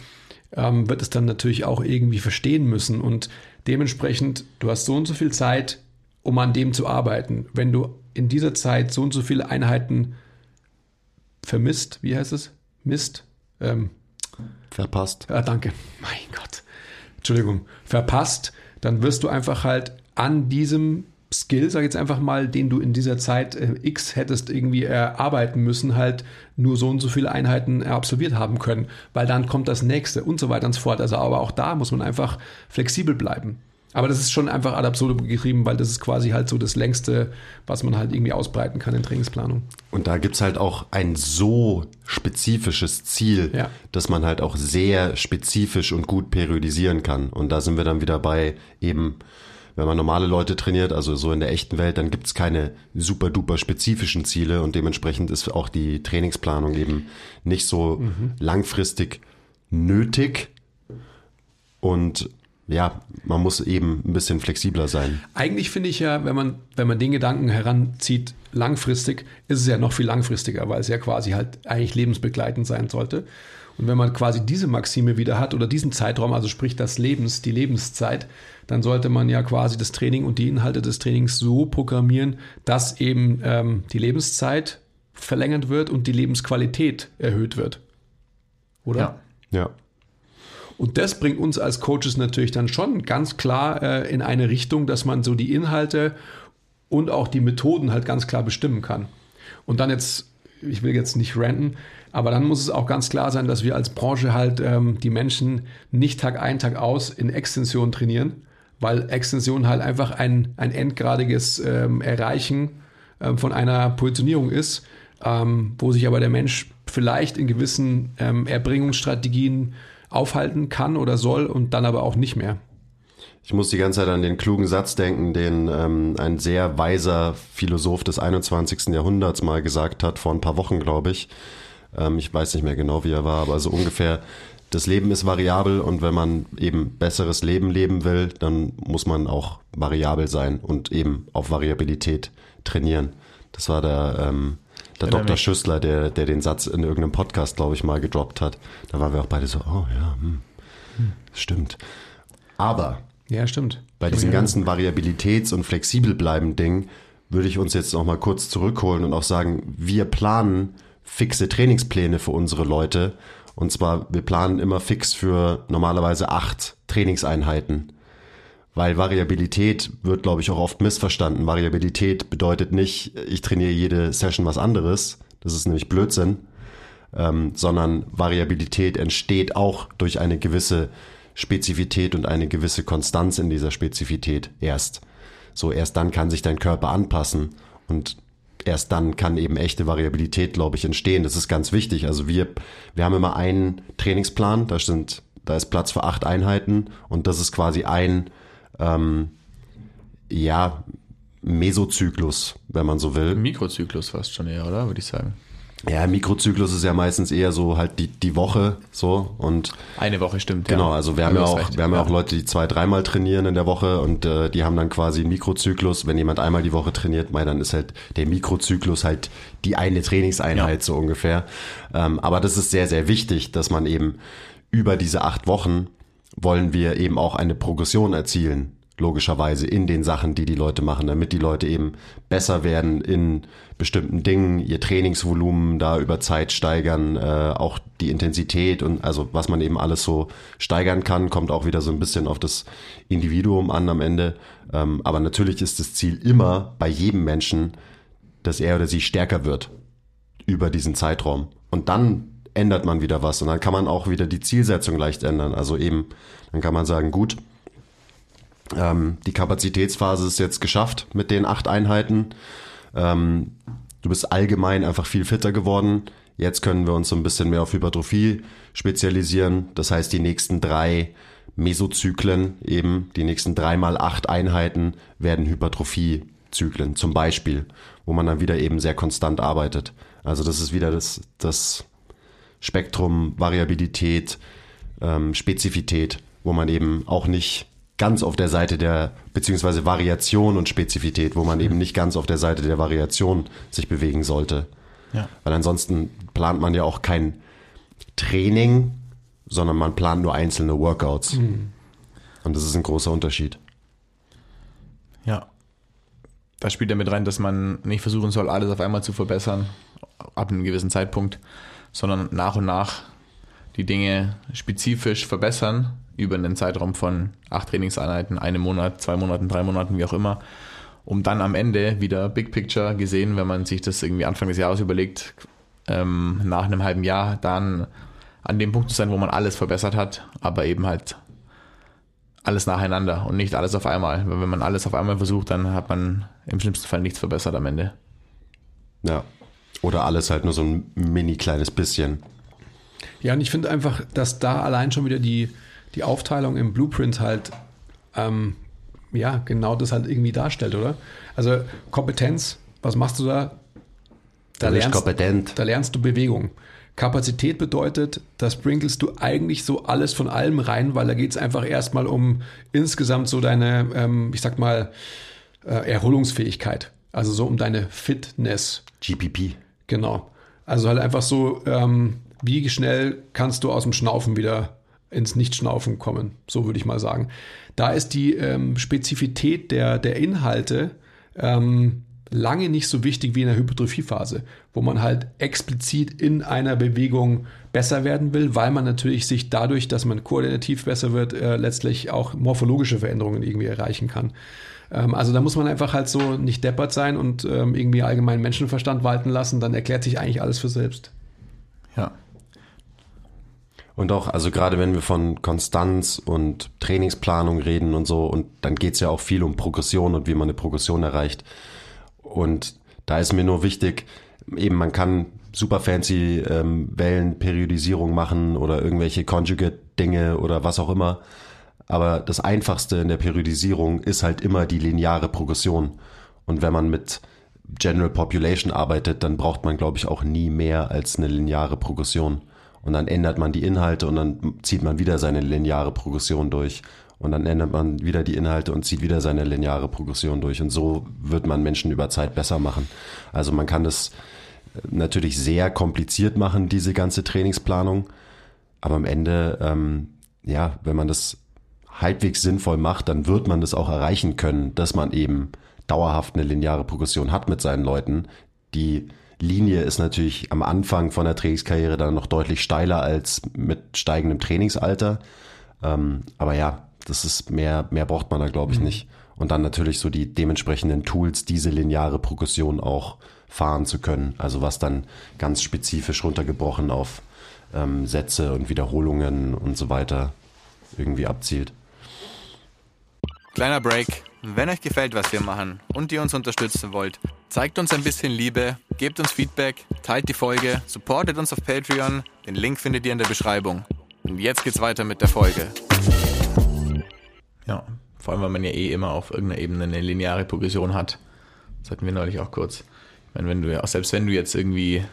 ähm, wird es dann natürlich auch irgendwie verstehen müssen. Und dementsprechend, du hast so und so viel Zeit, um an dem zu arbeiten. Wenn du in dieser Zeit so und so viele Einheiten vermisst, wie heißt es? Mist? Ähm, Verpasst. ja, danke. Mein Gott. Entschuldigung. Verpasst, dann wirst du einfach halt an diesem Skill, sag ich jetzt einfach mal, den du in dieser Zeit äh, X hättest irgendwie erarbeiten müssen, halt nur so und so viele Einheiten absolviert haben können, weil dann kommt das nächste und so weiter und so fort. Also aber auch da muss man einfach flexibel bleiben. Aber das ist schon einfach ad absurdum getrieben, weil das ist quasi halt so das längste, was man halt irgendwie ausbreiten kann in Trainingsplanung. Und da gibt's halt auch ein so spezifisches Ziel, Ja. dass man halt auch sehr spezifisch und gut periodisieren kann. Und da sind wir dann wieder bei eben, wenn man normale Leute trainiert, also so in der echten Welt, dann gibt's keine super duper spezifischen Ziele und dementsprechend ist auch die Trainingsplanung eben nicht so langfristig nötig. Und ja, man muss eben ein bisschen flexibler sein. Eigentlich finde ich ja, wenn man, wenn man den Gedanken heranzieht, langfristig, ist es ja noch viel langfristiger, weil es ja quasi halt eigentlich lebensbegleitend sein sollte. Und wenn man quasi diese Maxime wieder hat oder diesen Zeitraum, also sprich das Lebens, die Lebenszeit, dann sollte man ja quasi das Training und die Inhalte des Trainings so programmieren, dass eben ähm, die Lebenszeit verlängert wird und die Lebensqualität erhöht wird. Oder? Ja. Ja. Und das bringt uns als Coaches natürlich dann schon ganz klar äh, in eine Richtung, dass man so die Inhalte und auch die Methoden halt ganz klar bestimmen kann. Und dann jetzt, ich will jetzt nicht ranten, aber dann muss es auch ganz klar sein, dass wir als Branche halt ähm, die Menschen nicht Tag ein, Tag aus in Extension trainieren, weil Extension halt einfach ein, ein endgradiges ähm, Erreichen ähm, von einer Positionierung ist, ähm, wo sich aber der Mensch vielleicht in gewissen ähm, Erbringungsstrategien aufhalten kann oder soll und dann aber auch nicht mehr. Ich muss die ganze Zeit an den klugen Satz denken, den ähm, ein sehr weiser Philosoph des 21. Jahrhunderts mal gesagt hat, vor ein paar Wochen, glaube ich. Ähm, ich weiß nicht mehr genau, wie er war, aber so ungefähr, das Leben ist variabel und wenn man eben besseres Leben leben will, dann muss man auch variabel sein und eben auf Variabilität trainieren. Das war der, ähm, der Dr. mich. Schüssler, der, der den Satz in irgendeinem Podcast, glaube ich, mal gedroppt hat. Da waren wir auch beide so, oh ja, hm, stimmt. Aber Ja, stimmt. bei diesem ganzen Variabilitäts- und flexibel bleiben Ding würde ich uns jetzt noch mal kurz zurückholen und auch sagen, wir planen fixe Trainingspläne für unsere Leute. Und zwar, wir planen immer fix für normalerweise acht Trainingseinheiten. Weil Variabilität wird, glaube ich, auch oft missverstanden. Variabilität bedeutet nicht, ich trainiere jede Session was anderes. Das ist nämlich Blödsinn. Ähm, sondern Variabilität entsteht auch durch eine gewisse Spezifität und eine gewisse Konstanz in dieser Spezifität erst. So, erst dann kann sich dein Körper anpassen und erst dann kann eben echte Variabilität, glaube ich, entstehen. Das ist ganz wichtig. Also wir, wir haben immer einen Trainingsplan, da sind, da ist Platz für acht Einheiten und das ist quasi ein, ähm, ja, Mesozyklus, wenn man so will. Mikrozyklus fast schon eher, oder? Würde ich sagen. Ja, Mikrozyklus ist ja meistens eher so halt die, die Woche so und Eine Woche stimmt. genau, ja. also wir haben ja hast auch, recht. wir haben ja auch Leute, die zwei, dreimal trainieren in der Woche und äh, die haben dann quasi einen Mikrozyklus. Wenn jemand einmal die Woche trainiert, mei, dann ist halt der Mikrozyklus halt die eine Trainingseinheit Ja. so ungefähr. Ähm, aber das ist sehr, sehr wichtig, dass man eben über diese acht Wochen wollen wir eben auch eine Progression erzielen, logischerweise in den Sachen, die die Leute machen, damit die Leute eben besser werden in bestimmten Dingen, ihr Trainingsvolumen da über Zeit steigern, äh, auch die Intensität und also was man eben alles so steigern kann, kommt auch wieder so ein bisschen auf das Individuum an am Ende. Ähm, aber natürlich ist das Ziel immer bei jedem Menschen, dass er oder sie stärker wird über diesen Zeitraum. Und dann ändert man wieder was und dann kann man auch wieder die Zielsetzung leicht ändern. Also eben, dann kann man sagen, gut, ähm, die Kapazitätsphase ist jetzt geschafft mit den acht Einheiten. Ähm, du bist allgemein einfach viel fitter geworden. Jetzt können wir uns so ein bisschen mehr auf Hypertrophie spezialisieren. Das heißt, die nächsten drei Mesozyklen eben, die nächsten drei mal acht Einheiten werden Hypertrophie-Zyklen zum Beispiel, wo man dann wieder eben sehr konstant arbeitet. Also das ist wieder das, das Spektrum, Variabilität, ähm, Spezifität, wo man eben auch nicht ganz auf der Seite der, beziehungsweise Variation und Spezifität, wo man eben nicht ganz auf der Seite der Variation sich bewegen sollte. Ja. Weil ansonsten plant man ja auch kein Training, sondern man plant nur einzelne Workouts. Und das ist ein großer Unterschied. Ja. Da spielt ja mit rein, dass man nicht versuchen soll, alles auf einmal zu verbessern, ab einem gewissen Zeitpunkt, sondern nach und nach die Dinge spezifisch verbessern über einen Zeitraum von acht Trainingseinheiten, einem Monat, zwei Monaten, drei Monaten, wie auch immer, um dann am Ende wieder Big Picture gesehen, wenn man sich das irgendwie Anfang des Jahres überlegt, ähm, nach einem halben Jahr dann an dem Punkt zu sein, wo man alles verbessert hat, aber eben halt alles nacheinander und nicht alles auf einmal. Weil wenn man alles auf einmal versucht, dann hat man im schlimmsten Fall nichts verbessert am Ende. Ja. Oder alles halt nur so ein mini kleines bisschen. Ja, und ich finde einfach, dass da allein schon wieder die, die Aufteilung im Blueprint halt, ähm, ja, genau das halt irgendwie darstellt, oder? Also Kompetenz, was machst du da? Da bist kompetent. Da lernst du Bewegung. Kapazität bedeutet, da sprinkelst du eigentlich so alles von allem rein, weil da geht es einfach erstmal um insgesamt so deine, ähm, ich sag mal, äh, Erholungsfähigkeit. Also so um deine Fitness. GPP. Genau. Also halt einfach so, ähm, wie schnell kannst du aus dem Schnaufen wieder ins Nichtschnaufen kommen, so würde ich mal sagen. Da ist die ähm, Spezifität der, der Inhalte ähm, lange nicht so wichtig wie in der Hypertrophiephase, wo man halt explizit in einer Bewegung besser werden will, weil man natürlich sich dadurch, dass man koordinativ besser wird, äh, letztlich auch morphologische Veränderungen irgendwie erreichen kann. Ähm, also da muss man einfach halt so nicht deppert sein und ähm, irgendwie allgemeinen Menschenverstand walten lassen, dann erklärt sich eigentlich alles für selbst. Ja. Und auch, also gerade wenn wir von Konstanz und Trainingsplanung reden und so, und dann geht's ja auch viel um Progression und wie man eine Progression erreicht. Und da ist mir nur wichtig, eben man kann super fancy ähm, Wellenperiodisierung machen oder irgendwelche Conjugate-Dinge oder was auch immer. Aber das Einfachste in der Periodisierung ist halt immer die lineare Progression. Und wenn man mit General Population arbeitet, dann braucht man, glaube ich, auch nie mehr als eine lineare Progression. Und dann ändert man die Inhalte und dann zieht man wieder seine lineare Progression durch. Und dann ändert man wieder die Inhalte und zieht wieder seine lineare Progression durch. Und so wird man Menschen über Zeit besser machen. Also man kann das natürlich sehr kompliziert machen, diese ganze Trainingsplanung. Aber am Ende, ähm, ja, wenn man das halbwegs sinnvoll macht, dann wird man das auch erreichen können, dass man eben dauerhaft eine lineare Progression hat mit seinen Leuten. Die Linie ist natürlich am Anfang von der Trainingskarriere dann noch deutlich steiler als mit steigendem Trainingsalter. Ähm, aber ja, das ist mehr, mehr braucht man da, glaube ich, nicht. Und dann natürlich so die dementsprechenden Tools, diese lineare Progression auch fahren zu können. Also was dann ganz spezifisch runtergebrochen auf ähm, Sätze und Wiederholungen und so weiter irgendwie abzielt. Kleiner Break. Wenn euch gefällt, was wir machen und ihr uns unterstützen wollt, zeigt uns ein bisschen Liebe, gebt uns Feedback, teilt die Folge, supportet uns auf Patreon. Den Link findet ihr in der Beschreibung. Und jetzt geht's weiter mit der Folge. Ja, vor allem, weil man ja eh immer auf irgendeiner Ebene eine lineare Progression hat. Das hatten wir neulich auch kurz. Ich meine, wenn du ja, selbst wenn du jetzt irgendwie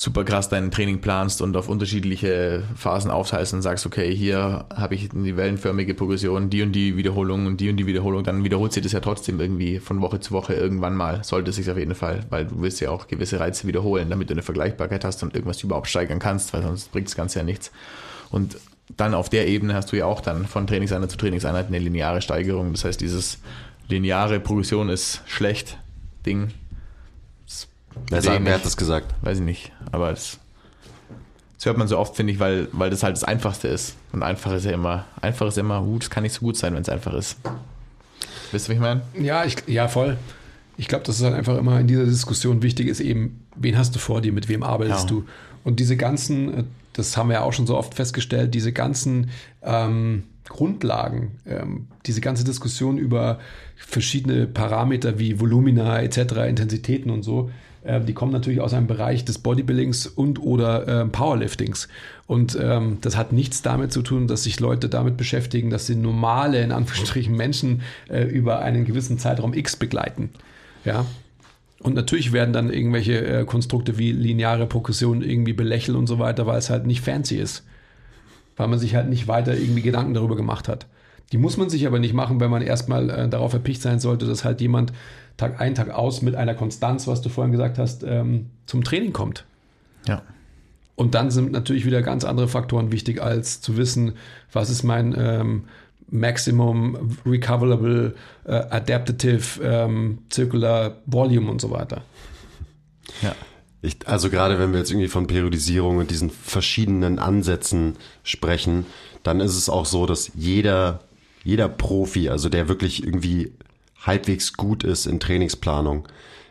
super krass dein Training planst und auf unterschiedliche Phasen aufteilst und sagst, okay, hier habe ich die wellenförmige Progression, die und die Wiederholung und die und die Wiederholung, dann wiederholt sich das ja trotzdem irgendwie von Woche zu Woche irgendwann mal, sollte es sich auf jeden Fall, weil du willst ja auch gewisse Reize wiederholen, damit du eine Vergleichbarkeit hast und irgendwas überhaupt steigern kannst, weil sonst bringt das Ganze ja nichts. Und dann auf der Ebene hast du ja auch dann von Trainingseinheit zu Trainingseinheit eine lineare Steigerung. Das heißt, dieses lineare Progression ist schlecht Ding Wer, sagt, wer hat das gesagt? Weiß ich nicht. Aber das, das hört man so oft, finde ich, weil, weil das halt das Einfachste ist. Und einfach ist ja immer, einfach ist immer, uh, das kann nicht so gut sein, wenn es einfach ist. Wisst ihr, wie ich meine? Ja, ich, ja, voll. Ich glaube, dass es halt einfach immer in dieser Diskussion wichtig ist, eben, wen hast du vor dir, mit wem arbeitest ja. du? Und diese ganzen, äh, das haben wir ja auch schon so oft festgestellt, diese ganzen ähm, Grundlagen, ähm, diese ganze Diskussion über verschiedene Parameter wie Volumina etc., Intensitäten und so, äh, die kommen natürlich aus einem Bereich des Bodybuildings und oder äh, Powerliftings. Und ähm, das hat nichts damit zu tun, dass sich Leute damit beschäftigen, dass sie normale, in Anführungsstrichen, Menschen äh, über einen gewissen Zeitraum X begleiten. Ja. Und natürlich werden dann irgendwelche äh, Konstrukte wie lineare Progression irgendwie belächelt und so weiter, weil es halt nicht fancy ist. Weil man sich halt nicht weiter irgendwie Gedanken darüber gemacht hat. Die muss man sich aber nicht machen, wenn man erstmal äh, darauf erpicht sein sollte, dass halt jemand Tag ein, Tag aus mit einer Konstanz, was du vorhin gesagt hast, ähm, zum Training kommt. Ja. Und dann sind natürlich wieder ganz andere Faktoren wichtig, als zu wissen, was ist mein ähm, Maximum Recoverable, äh, Adaptative, ähm, Circular Volume und so weiter. Ja. Ich, also gerade wenn wir jetzt irgendwie von Periodisierung und diesen verschiedenen Ansätzen sprechen, dann ist es auch so, dass jeder, jeder Profi, also der wirklich irgendwie halbwegs gut ist in Trainingsplanung,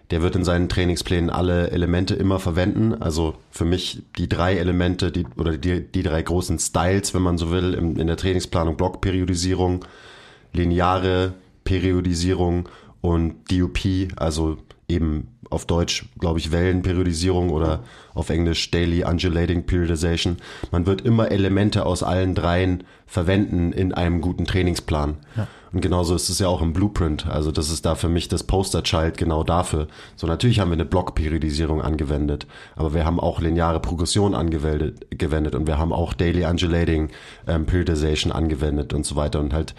der wird in seinen Trainingsplänen alle Elemente immer verwenden. Also für mich die drei Elemente, die, oder die, die drei großen Styles, wenn man so will, in, in der Trainingsplanung, Blockperiodisierung, lineare Periodisierung und DUP, also eben auf Deutsch, glaube ich, Wellenperiodisierung oder auf Englisch Daily Undulating Periodization. Man wird immer Elemente aus allen dreien verwenden in einem guten Trainingsplan. Ja. Und genauso ist es ja auch im Blueprint. Also das ist da für mich das Posterchild genau dafür. So natürlich haben wir eine Blockperiodisierung angewendet, aber wir haben auch lineare Progression angewendet und wir haben auch Daily Undulating ähm, Periodization angewendet und so weiter. Und halt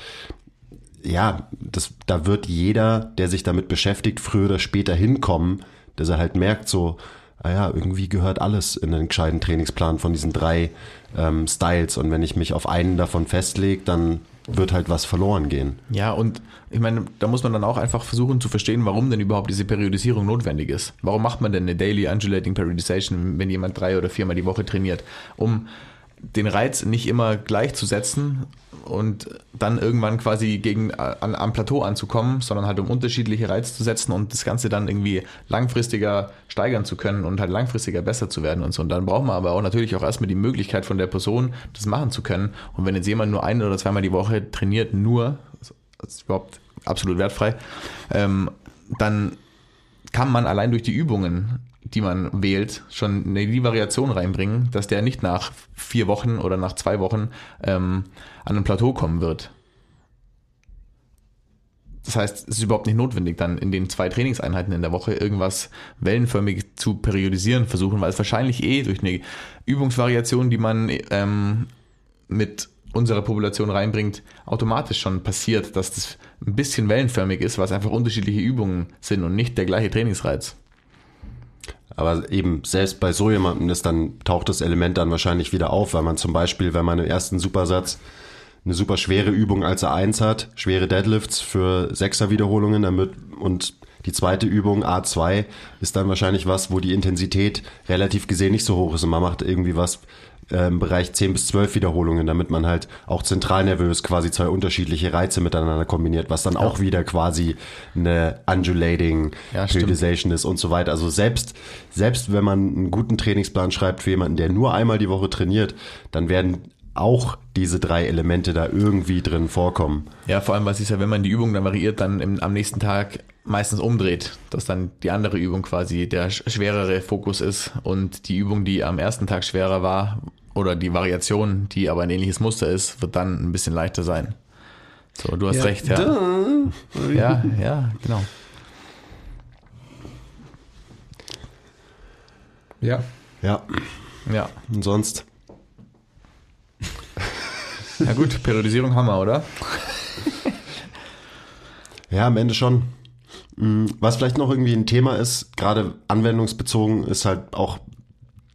ja, das, da wird jeder, der sich damit beschäftigt, früher oder später hinkommen, dass er halt merkt, so, ah ja, irgendwie gehört alles in einen gescheiten Trainingsplan von diesen drei ähm, Styles. Und wenn ich mich auf einen davon festlege, dann wird halt was verloren gehen. Ja, und ich meine, da muss man dann auch einfach versuchen zu verstehen, warum denn überhaupt diese Periodisierung notwendig ist. Warum macht man denn eine Daily Undulating Periodization, wenn jemand drei oder viermal die Woche trainiert? Um den Reiz nicht immer gleichzusetzen und dann irgendwann quasi gegen an, am Plateau anzukommen, sondern halt um unterschiedliche Reize zu setzen und das Ganze dann irgendwie langfristiger steigern zu können und halt langfristiger besser zu werden und so. Und dann braucht man aber auch natürlich auch erstmal die Möglichkeit von der Person, das machen zu können. Und wenn jetzt jemand nur ein oder zweimal die Woche trainiert, nur, das ist überhaupt absolut wertfrei, ähm, dann kann man allein durch die Übungen die man wählt, schon eine die Variation reinbringen, dass der nicht nach vier Wochen oder nach zwei Wochen ähm, an ein Plateau kommen wird. Das heißt, es ist überhaupt nicht notwendig, dann in den zwei Trainingseinheiten in der Woche irgendwas wellenförmig zu periodisieren versuchen, weil es wahrscheinlich eh durch eine Übungsvariation, die man ähm, mit unserer Population reinbringt, automatisch schon passiert, dass das ein bisschen wellenförmig ist, was einfach unterschiedliche Übungen sind und nicht der gleiche Trainingsreiz. Aber eben selbst bei so jemandem ist dann, taucht das Element dann wahrscheinlich wieder auf, weil man zum Beispiel, wenn man im ersten Supersatz eine super schwere Übung als A1 hat, schwere Deadlifts für Sechser Wiederholungen damit und die zweite Übung A2 ist dann wahrscheinlich was, wo die Intensität relativ gesehen nicht so hoch ist und man macht irgendwie was im Bereich 10 bis 12 Wiederholungen, damit man halt auch zentral nervös quasi zwei unterschiedliche Reize miteinander kombiniert, was dann ja. auch wieder quasi eine undulating ja, Periodization ist und so weiter. Also selbst, selbst wenn man einen guten Trainingsplan schreibt für jemanden, der nur einmal die Woche trainiert, dann werden auch diese drei Elemente da irgendwie drin vorkommen. Ja, vor allem, was ist ja, wenn man die Übung dann variiert, dann im, am nächsten Tag meistens umdreht, dass dann die andere Übung quasi der schwerere Fokus ist und die Übung, die am ersten Tag schwerer war oder die Variation, die aber ein ähnliches Muster ist, wird dann ein bisschen leichter sein. So, du hast ja, recht, ja. Ja, ja, genau. Ja. Ja, Ja. und sonst? Na gut, Periodisierung haben wir, oder? Ja, am Ende schon. Mm, Was vielleicht noch irgendwie ein Thema ist, gerade anwendungsbezogen, ist halt auch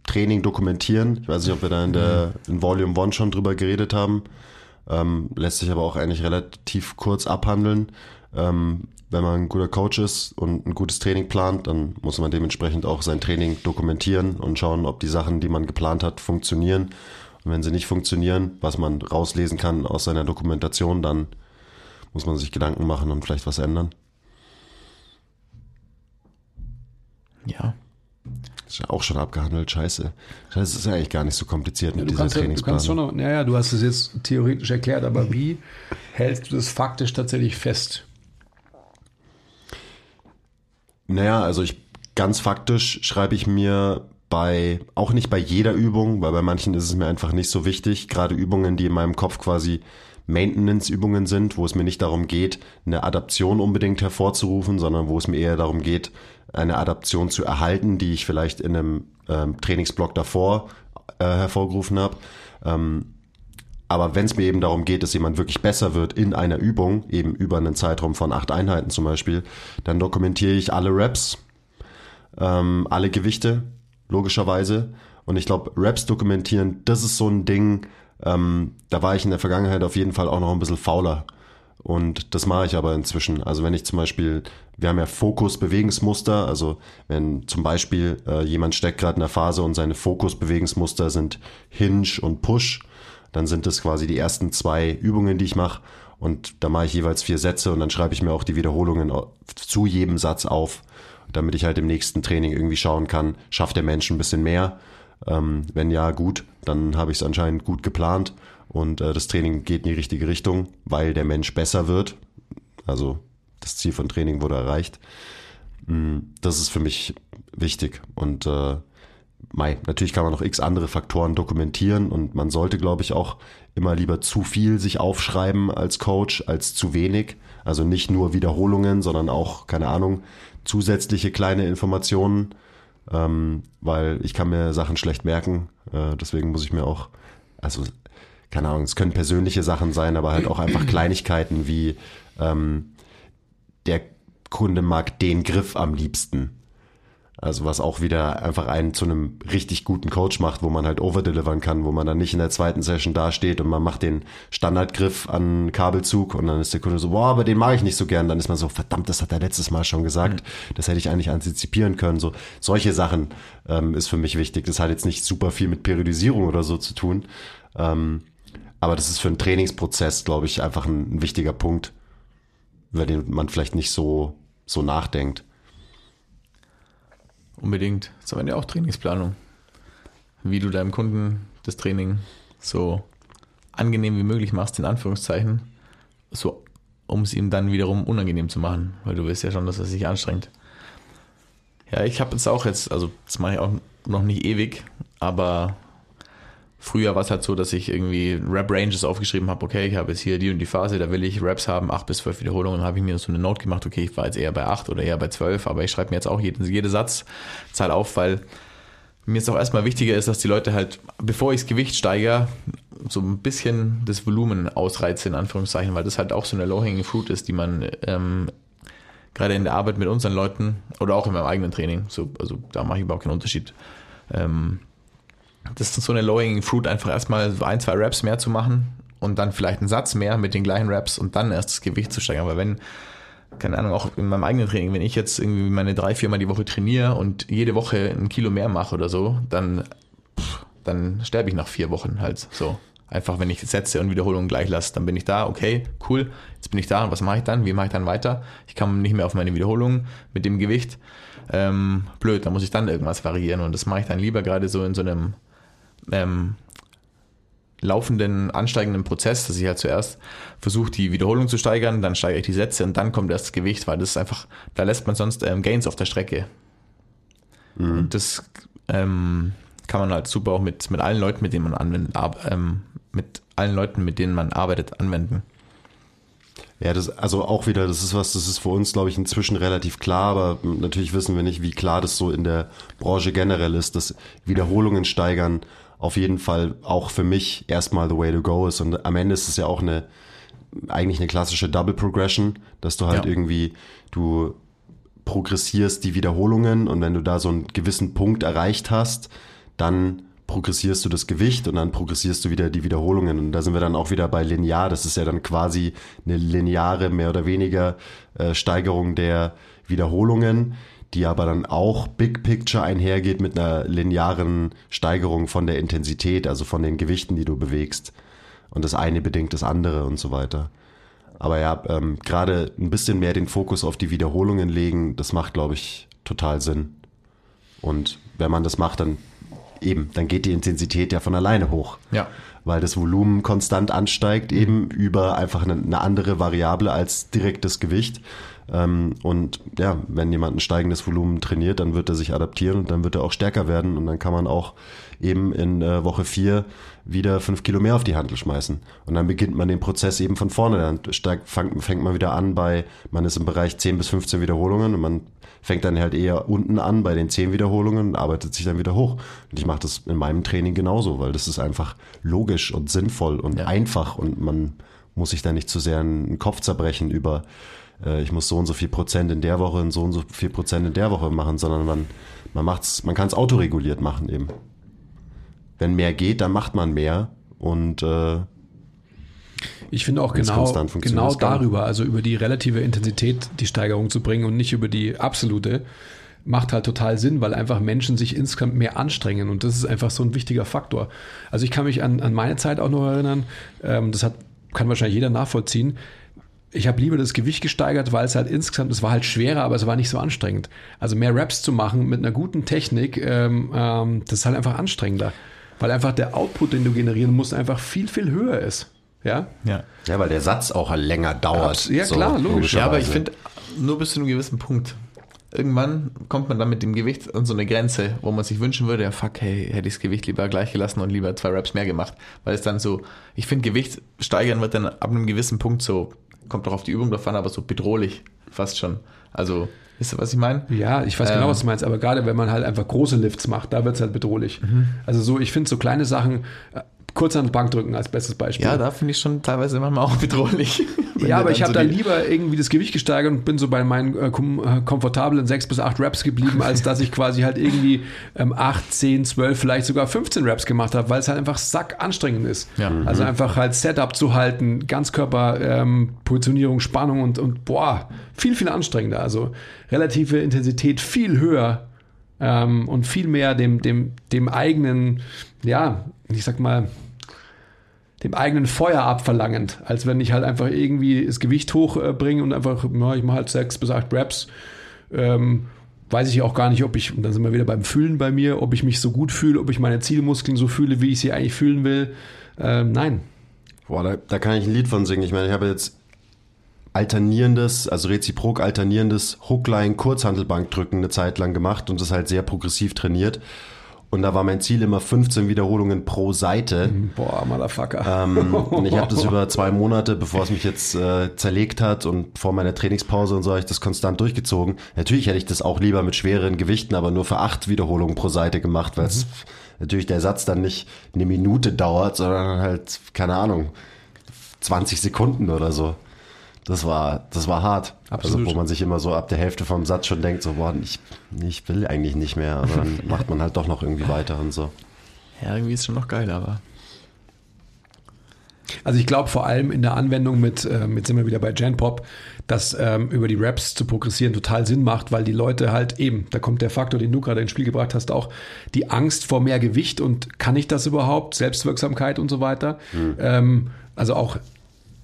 Training dokumentieren. Ich weiß nicht, ob wir da in der in Volume 1 schon drüber geredet haben. Ähm, lässt sich aber auch eigentlich relativ kurz abhandeln. Ähm, wenn man ein guter Coach ist und ein gutes Training plant, dann muss man dementsprechend auch sein Training dokumentieren und schauen, ob die Sachen, die man geplant hat, funktionieren. Und wenn sie nicht funktionieren, was man rauslesen kann aus seiner Dokumentation, dann muss man sich Gedanken machen und vielleicht was ändern. Ja. Ist ja auch schon abgehandelt, scheiße. Das ist ja eigentlich gar nicht so kompliziert mit Du dieser ja, du kannst schon Trainingsplanung. naja, du hast es jetzt theoretisch erklärt, aber wie hältst du das faktisch tatsächlich fest? Naja, also ich ganz faktisch schreibe ich mir bei, auch nicht bei jeder Übung, weil bei manchen ist es mir einfach nicht so wichtig, gerade Übungen, die in meinem Kopf quasi Maintenance-Übungen sind, wo es mir nicht darum geht, eine Adaption unbedingt hervorzurufen, sondern wo es mir eher darum geht, eine Adaption zu erhalten, die ich vielleicht in einem ähm, Trainingsblock davor äh, hervorgerufen habe. Ähm, aber wenn es mir eben darum geht, dass jemand wirklich besser wird in einer Übung, eben über einen Zeitraum von acht Einheiten zum Beispiel, dann dokumentiere ich alle Reps, ähm, alle Gewichte, logischerweise. Und ich glaube, Reps dokumentieren, das ist so ein Ding, ähm, da war ich in der Vergangenheit auf jeden Fall auch noch ein bisschen fauler. Und das mache ich aber inzwischen. Also wenn ich zum Beispiel, wir haben ja Fokus-Bewegungsmuster, also wenn zum Beispiel äh, jemand steckt gerade in der Phase und seine Fokus-Bewegungsmuster sind Hinge und Push, dann sind das quasi die ersten zwei Übungen, die ich mache. Und da mache ich jeweils vier Sätze und dann schreibe ich mir auch die Wiederholungen zu jedem Satz auf, damit ich halt im nächsten Training irgendwie schauen kann, schafft der Mensch ein bisschen mehr. Ähm, wenn ja, gut, dann habe ich es anscheinend gut geplant und äh, das Training geht in die richtige Richtung, weil der Mensch besser wird. Also das Ziel von Training wurde erreicht. Mm, Das ist für mich wichtig und äh, Mei, natürlich kann man noch x andere Faktoren dokumentieren und man sollte, glaube ich, auch immer lieber zu viel sich aufschreiben als Coach als zu wenig. Also nicht nur Wiederholungen, sondern auch, keine Ahnung, zusätzliche kleine Informationen, ähm, weil ich kann mir Sachen schlecht merken. Äh, deswegen muss ich mir auch, also keine Ahnung, es können persönliche Sachen sein, aber halt auch einfach Kleinigkeiten wie ähm, der Kunde mag den Griff am liebsten. Also was auch wieder einfach einen zu einem richtig guten Coach macht, wo man halt overdelivern kann, wo man dann nicht in der zweiten Session dasteht und man macht den Standardgriff an Kabelzug und dann ist der Kunde so, boah, aber den mag ich nicht so gern. Dann ist man so, verdammt, das hat er letztes Mal schon gesagt. Das hätte ich eigentlich antizipieren können. So solche Sachen ähm, ist für mich wichtig. Das hat jetzt nicht super viel mit Periodisierung oder so zu tun. Ähm, aber das ist für einen Trainingsprozess, glaube ich, einfach ein, ein wichtiger Punkt, über den man vielleicht nicht so, so nachdenkt. Unbedingt. Das ist Ende auch Trainingsplanung. Wie du deinem Kunden das Training so angenehm wie möglich machst, in Anführungszeichen, so, um es ihm dann wiederum unangenehm zu machen, weil du weißt ja schon, dass er sich anstrengt. Ja, ich habe jetzt auch jetzt, also das mache ich auch noch nicht ewig, aber früher war es halt so, dass ich irgendwie Rap-Ranges aufgeschrieben habe, okay, ich habe jetzt hier die und die Phase, da will ich Raps haben, 8 bis 12 Wiederholungen, dann habe ich mir so eine Note gemacht, okay, ich war jetzt eher bei 8 oder eher bei 12, aber ich schreibe mir jetzt auch jede, jede Satzzahl auf, weil mir jetzt auch erstmal wichtiger ist, dass die Leute halt, bevor ich das Gewicht steigere, so ein bisschen das Volumen ausreize, in Anführungszeichen, weil das halt auch so eine Low-Hanging Fruit ist, die man ähm, gerade in der Arbeit mit unseren Leuten oder auch in meinem eigenen Training, so, also da mache ich überhaupt keinen Unterschied. Ähm, das ist so eine Low-Hanging Fruit, einfach erstmal ein, zwei Raps mehr zu machen und dann vielleicht einen Satz mehr mit den gleichen Raps und dann erst das Gewicht zu steigern. Aber wenn, keine Ahnung, auch in meinem eigenen Training, wenn ich jetzt irgendwie meine drei, viermal die Woche trainiere und jede Woche ein Kilo mehr mache oder so, dann, dann sterbe ich nach vier Wochen halt so. Einfach, wenn ich Sätze und Wiederholungen gleich lasse, dann bin ich da, okay, cool, jetzt bin ich da und was mache ich dann? Wie mache ich dann weiter? Ich kann nicht mehr auf meine Wiederholungen mit dem Gewicht. Ähm, blöd, da muss ich dann irgendwas variieren und das mache ich dann lieber gerade so in so einem ähm, laufenden, ansteigenden Prozess, dass ich halt zuerst versuche, die Wiederholung zu steigern, dann steigere ich die Sätze und dann kommt erst das Gewicht, weil das ist einfach, da lässt man sonst ähm, Gains auf der Strecke. Und das ähm, kann man halt super auch mit, mit allen Leuten, mit denen man anwendet, ähm, mit allen Leuten, mit denen man arbeitet, anwenden. Ja, das, also auch wieder, das ist was, das ist für uns, glaube ich, inzwischen relativ klar, aber natürlich wissen wir nicht, wie klar das so in der Branche generell ist, dass Wiederholungen steigern auf jeden Fall auch für mich erstmal the way to go ist. Und am Ende ist es ja auch eine, eigentlich eine klassische Double Progression, dass du halt Ja. irgendwie, du progressierst die Wiederholungen und wenn du da so einen gewissen Punkt erreicht hast, dann progressierst du das Gewicht und dann progressierst du wieder die Wiederholungen. Und da sind wir dann auch wieder bei linear. Das ist ja dann quasi eine lineare, mehr oder weniger äh, Steigerung der Wiederholungen, die aber dann auch Big Picture einhergeht mit einer linearen Steigerung von der Intensität, also von den Gewichten, die du bewegst. Und das eine bedingt das andere und so weiter. Aber ja, ähm, gerade ein bisschen mehr den Fokus auf die Wiederholungen legen, das macht, glaube ich, total Sinn. Und wenn man das macht, dann eben, dann geht die Intensität ja von alleine hoch. Ja. Weil das Volumen konstant ansteigt, eben über einfach eine, eine andere Variable als direktes Gewicht. Ähm, und ja, wenn jemand ein steigendes Volumen trainiert, dann wird er sich adaptieren und dann wird er auch stärker werden und dann kann man auch eben in äh, Woche vier wieder fünf Kilo mehr auf die Handel schmeißen. Und dann beginnt man den Prozess eben von vorne. Dann steigt, fängt, fängt man wieder an bei, man ist im Bereich 10 bis 15 Wiederholungen und man fängt dann halt eher unten an bei den 10 Wiederholungen und arbeitet sich dann wieder hoch. Und ich mache das in meinem Training genauso, weil das ist einfach logisch und sinnvoll und Ja. einfach und man muss sich da nicht zu sehr einen Kopf zerbrechen über, ich muss so und so viel Prozent in der Woche und so und so viel Prozent in der Woche machen, sondern man, man macht's, man kann es autoreguliert machen eben. Wenn mehr geht, dann macht man mehr und äh, Ich finde auch genau, genau darüber, also über die relative Intensität die Steigerung zu bringen und nicht über die absolute, macht halt total Sinn, weil einfach Menschen sich insgesamt mehr anstrengen und das ist einfach so ein wichtiger Faktor. Also ich kann mich an, an meine Zeit auch noch erinnern, ähm, das hat, kann wahrscheinlich jeder nachvollziehen. Ich habe lieber das Gewicht gesteigert, weil es halt insgesamt, es war halt schwerer, aber es war nicht so anstrengend. Also mehr Raps zu machen mit einer guten Technik, ähm, ähm, das ist halt einfach anstrengender. Weil einfach der Output, den du generieren musst, einfach viel, viel höher ist. Ja? Ja. ja, weil der Satz auch länger dauert. Ja, klar, logisch. Ja, aber ich finde, nur bis zu einem gewissen Punkt. Irgendwann kommt man dann mit dem Gewicht an so eine Grenze, wo man sich wünschen würde, ja fuck, hey, hätte ich das Gewicht lieber gleich gelassen und lieber zwei Reps mehr gemacht. Weil es dann so, ich finde, Gewicht steigern wird dann ab einem gewissen Punkt so, kommt doch auf die Übung drauf an, aber so bedrohlich fast schon. Also, wisst ihr, was ich meine? Ja, ich weiß genau, Ähm. was du meinst, aber gerade wenn man halt einfach große Lifts macht, da wird es halt bedrohlich. Mhm. Also so, ich finde so kleine Sachen, kurz an die Bank drücken als bestes Beispiel. Ja, da finde ich schon teilweise manchmal auch bedrohlich. Ja, aber ich habe so die- lieber irgendwie das Gewicht gesteigert und bin so bei meinen äh, kom äh, komfortablen 6 bis 8 Reps geblieben, als dass ich quasi halt irgendwie ähm, 8, 10, 12, vielleicht sogar 15 Reps gemacht habe, weil es halt einfach sack anstrengend ist. Ja. Also einfach halt Setup zu halten, Ganzkörper, ähm, Positionierung, Spannung und, und boah, viel, viel anstrengender. Also relative Intensität viel höher ähm, und viel mehr dem, dem, dem eigenen, ja, ich sag mal, dem eigenen Feuer abverlangend, als wenn ich halt einfach irgendwie das Gewicht hochbringe und einfach, ja, ich mache halt sechs bis acht Reps. Ähm, weiß ich auch gar nicht, ob ich, und dann sind wir wieder beim Fühlen bei mir, ob ich mich so gut fühle, ob ich meine Zielmuskeln so fühle, wie ich sie eigentlich fühlen will. Ähm, nein. Boah, da, da kann ich ein Lied von singen. Ich meine, ich habe jetzt alternierendes, also reziprok alternierendes Hookline Kurzhantelbankdrücken eine Zeit lang gemacht und das halt sehr progressiv trainiert. Und da war mein Ziel immer 15 Wiederholungen pro Seite. Boah, Motherfucker. Ähm, und ich habe das über zwei Monate, bevor es mich jetzt äh, zerlegt hat und vor meiner Trainingspause und so, habe ich das konstant durchgezogen. Natürlich hätte ich das auch lieber mit schwereren Gewichten, aber nur für acht Wiederholungen pro Seite gemacht, weil es natürlich der Satz dann nicht eine Minute dauert, sondern halt, keine Ahnung, 20 Sekunden oder so. Das war, das war hart. Absolut. Also, wo man sich immer so ab der Hälfte vom Satz schon denkt, so, boah, ich, ich will eigentlich nicht mehr, aber dann macht man halt doch noch irgendwie weiter und so. Ja, irgendwie ist schon noch geil, aber. Also ich glaube vor allem in der Anwendung mit, ähm, jetzt sind wir wieder bei Genpop, dass ähm, über die Raps zu progressieren total Sinn macht, weil die Leute halt eben, da kommt der Faktor, den du gerade ins Spiel gebracht hast, auch die Angst vor mehr Gewicht und kann ich das überhaupt, Selbstwirksamkeit und so weiter. Ähm, also auch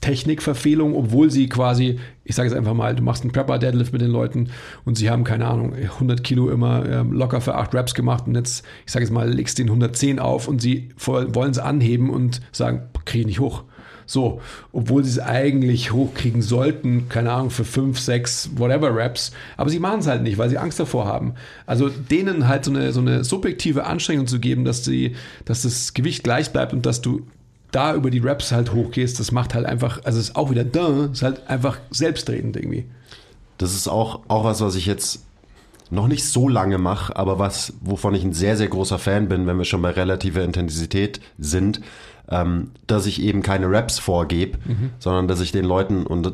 Technikverfehlung, obwohl sie quasi, ich sage jetzt einfach mal, du machst einen Prepper-Deadlift mit den Leuten und sie haben, keine Ahnung, 100 Kilo immer ähm, locker für 8 Reps gemacht und jetzt, ich sage jetzt mal, legst den 110 auf und sie wollen es anheben und sagen, kriege ich nicht hoch. So, obwohl sie es eigentlich hochkriegen sollten, keine Ahnung, für 5, 6, whatever Reps, aber sie machen es halt nicht, weil sie Angst davor haben. Also denen halt so eine, so eine subjektive Anstrengung zu geben, dass, sie, dass das Gewicht gleich bleibt und dass du da über die Raps halt hochgehst, das macht halt einfach, also es ist auch wieder da, ist halt einfach selbstredend irgendwie. Das ist auch, auch was, was ich jetzt noch nicht so lange mache, aber was, wovon ich ein sehr, sehr großer Fan bin, wenn wir schon bei relativer Intensität sind, ähm, dass ich eben keine Raps vorgebe, mhm. sondern dass ich den Leuten, und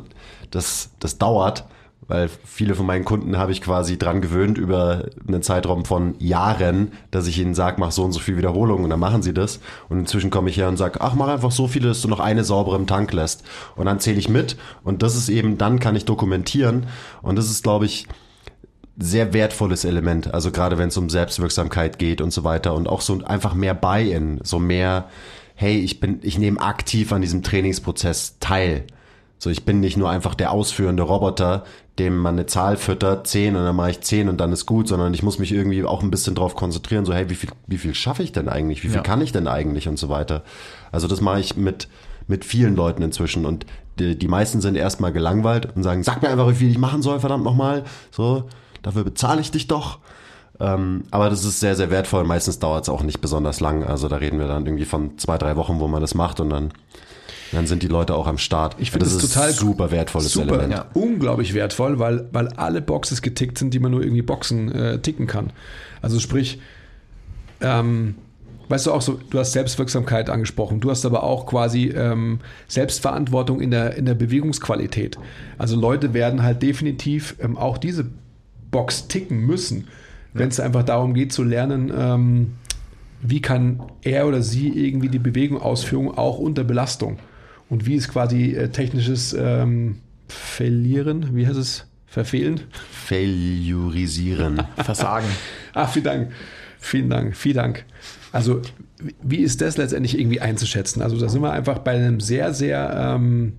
das, das dauert, weil viele von meinen Kunden habe ich quasi dran gewöhnt über einen Zeitraum von Jahren, dass ich ihnen sage, mach so und so viel Wiederholungen und dann machen sie das. Und inzwischen komme ich her und sage, ach, mach einfach so viele, dass du noch eine saubere im Tank lässt. Und dann zähle ich mit und das ist eben, dann kann ich dokumentieren. Und das ist, glaube ich, sehr wertvolles Element. Also gerade wenn es um Selbstwirksamkeit geht und so weiter und auch so einfach mehr Buy-in, so mehr, hey, ich bin, ich nehme aktiv an diesem Trainingsprozess teil. So, ich bin nicht nur einfach der ausführende Roboter, dem man eine Zahl füttert, 10 und dann mache ich 10 und dann ist gut, sondern ich muss mich irgendwie auch ein bisschen drauf konzentrieren, so hey, wie viel, wie viel schaffe ich denn eigentlich? Wie viel ja. kann ich denn eigentlich und so weiter. Also das mache ich mit, mit vielen Leuten inzwischen und die, die meisten sind erstmal gelangweilt und sagen, sag mir einfach, wie viel ich machen soll, verdammt nochmal. So, dafür bezahle ich dich doch. Ähm, aber das ist sehr, sehr wertvoll. Meistens dauert es auch nicht besonders lang. Also da reden wir dann irgendwie von zwei, drei Wochen, wo man das macht und dann dann sind die Leute auch am Start. Ich finde das, das total super wertvolles super, Element. Ja. Unglaublich wertvoll, weil, weil alle Boxes getickt sind, die man nur irgendwie Boxen äh, ticken kann. Also sprich, ähm, weißt du auch so, du hast Selbstwirksamkeit angesprochen, du hast aber auch quasi ähm, Selbstverantwortung in der, in der Bewegungsqualität. Also Leute werden halt definitiv ähm, auch diese Box ticken müssen, ja. wenn es einfach darum geht zu lernen, ähm, wie kann er oder sie irgendwie die Bewegung ausführen, auch unter Belastung und wie ist quasi äh, technisches ähm, Verlieren, wie heißt es? Verfehlen? Failurisieren. Versagen. Ach, vielen Dank. Vielen Dank, vielen Dank. Also, wie ist das letztendlich irgendwie einzuschätzen? Also, da sind wir einfach bei einem sehr, sehr, ähm,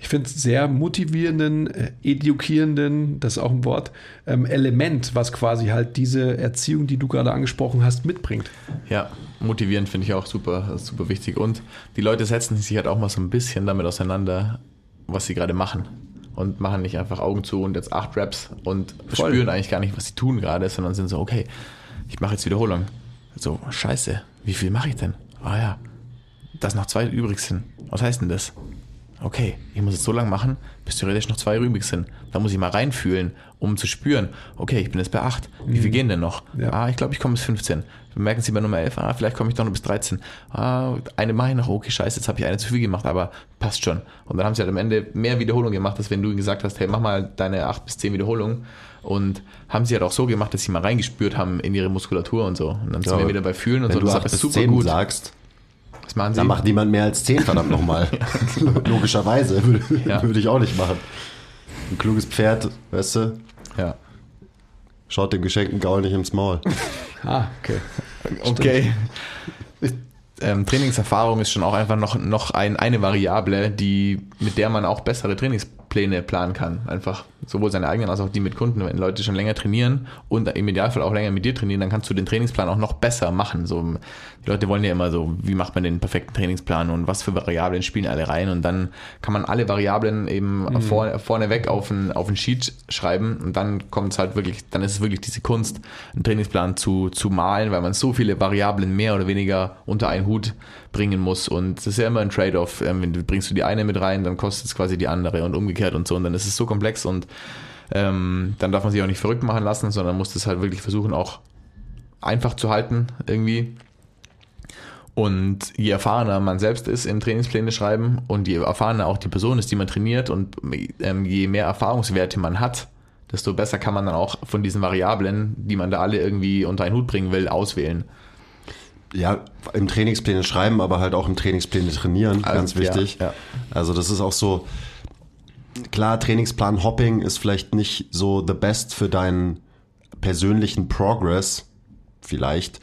ich finde es sehr motivierenden, äh, edukierenden, das ist auch ein Wort, ähm, Element, was quasi halt diese Erziehung, die du gerade angesprochen hast, mitbringt. Ja, motivierend finde ich auch super, super wichtig. Und die Leute setzen sich halt auch mal so ein bisschen damit auseinander, was sie gerade machen. Und machen nicht einfach Augen zu und jetzt acht Raps und Voll. spüren eigentlich gar nicht, was sie tun gerade, sondern sind so, okay, ich mache jetzt Wiederholung. So, scheiße, wie viel mache ich denn? Ah ja, dass noch zwei übrig sind. Was heißt denn das? Okay, ich muss es so lange machen, bis theoretisch noch zwei übrig sind. Da muss ich mal reinfühlen, um zu spüren, okay, ich bin jetzt bei 8. Wie viel mhm. gehen denn noch? Ja. Ah, ich glaube, ich komme bis 15. Merken Sie bei Nummer 11, ah, vielleicht komme ich doch noch bis 13. Ah, eine mache ich noch, okay, scheiße, jetzt habe ich eine zu viel gemacht, aber passt schon. Und dann haben sie halt am Ende mehr Wiederholungen gemacht, als wenn du ihnen gesagt hast, hey, mach mal deine 8 bis 10 Wiederholungen. Und haben sie halt auch so gemacht, dass sie mal reingespürt haben in ihre Muskulatur und so. Und dann sind ja, wir wieder bei Fühlen und wenn so. Du das ist super gut. sagst, was machen Sie? Da macht niemand mehr als 10, verdammt nochmal. Logischerweise. Würde, ja. würde ich auch nicht machen. Ein kluges Pferd, weißt du? Ja. Schaut dem geschenkten Gaul nicht ins Maul. ah, okay. Okay. Ähm, Trainingserfahrung ist schon auch einfach noch, noch ein, eine Variable, die, mit der man auch bessere Trainingspläne planen kann. Einfach sowohl seine eigenen als auch die mit Kunden. Wenn Leute schon länger trainieren und im Idealfall auch länger mit dir trainieren, dann kannst du den Trainingsplan auch noch besser machen. So, die Leute wollen ja immer so, wie macht man den perfekten Trainingsplan und was für Variablen spielen alle rein und dann kann man alle Variablen eben mhm. vor, vorneweg auf ein, auf ein Sheet schreiben und dann kommt es halt wirklich, dann ist es wirklich diese Kunst, einen Trainingsplan zu, zu malen, weil man so viele Variablen mehr oder weniger unter einen Hut bringen muss und es ist ja immer ein Trade-off. Ähm, bringst du die eine mit rein, dann kostet es quasi die andere und umgekehrt und so und dann ist es so komplex und ähm, dann darf man sich auch nicht verrückt machen lassen, sondern muss das halt wirklich versuchen, auch einfach zu halten irgendwie. Und je erfahrener man selbst ist im Trainingspläne schreiben und je erfahrener auch die Person ist, die man trainiert und ähm, je mehr Erfahrungswerte man hat, desto besser kann man dann auch von diesen Variablen, die man da alle irgendwie unter einen Hut bringen will, auswählen. Ja, im Trainingspläne schreiben, aber halt auch im Trainingspläne trainieren, also, ganz wichtig. Ja, ja. Also das ist auch so, klar, Trainingsplan Hopping ist vielleicht nicht so the best für deinen persönlichen Progress, vielleicht.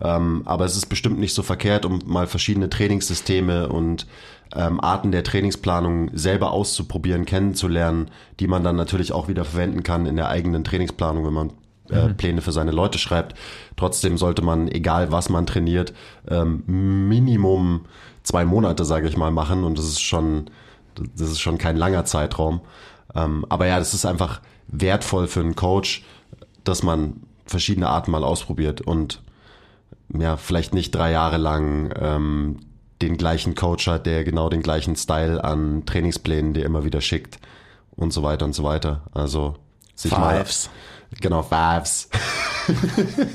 Ähm, aber es ist bestimmt nicht so verkehrt, um mal verschiedene Trainingssysteme und ähm, Arten der Trainingsplanung selber auszuprobieren, kennenzulernen, die man dann natürlich auch wieder verwenden kann in der eigenen Trainingsplanung, wenn man äh, mhm. Pläne für seine Leute schreibt. Trotzdem sollte man, egal was man trainiert, ähm, Minimum zwei Monate, sage ich mal, machen. Und das ist schon das ist schon kein langer Zeitraum. Ähm, aber ja, das ist einfach wertvoll für einen Coach, dass man verschiedene Arten mal ausprobiert und ja, vielleicht nicht drei Jahre lang ähm, den gleichen Coach hat, der genau den gleichen Style an Trainingsplänen dir immer wieder schickt und so weiter und so weiter. Also sich Fives. mal genau Fives.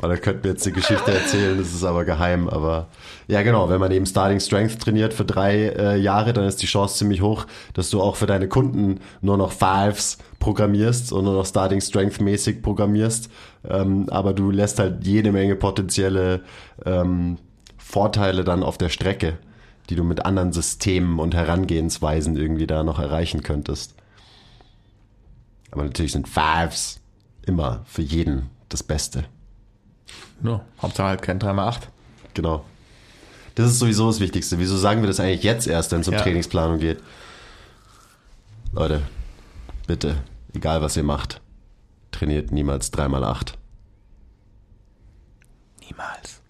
Boah, da könnten wir jetzt die Geschichte erzählen, das ist aber geheim. Aber ja, genau, wenn man eben Starting Strength trainiert für drei äh, Jahre, dann ist die Chance ziemlich hoch, dass du auch für deine Kunden nur noch Fives programmierst und nur noch Starting Strength mäßig programmierst. Ähm, aber du lässt halt jede Menge potenzielle ähm, Vorteile dann auf der Strecke, die du mit anderen Systemen und Herangehensweisen irgendwie da noch erreichen könntest. Aber natürlich sind Fives immer für jeden das Beste. No, Hauptsache halt kein 3x8. Genau. Das ist sowieso das Wichtigste. Wieso sagen wir das eigentlich jetzt erst, wenn es um Ja. Trainingsplanung geht? Leute, bitte, egal was ihr macht, trainiert niemals 3x8. Niemals.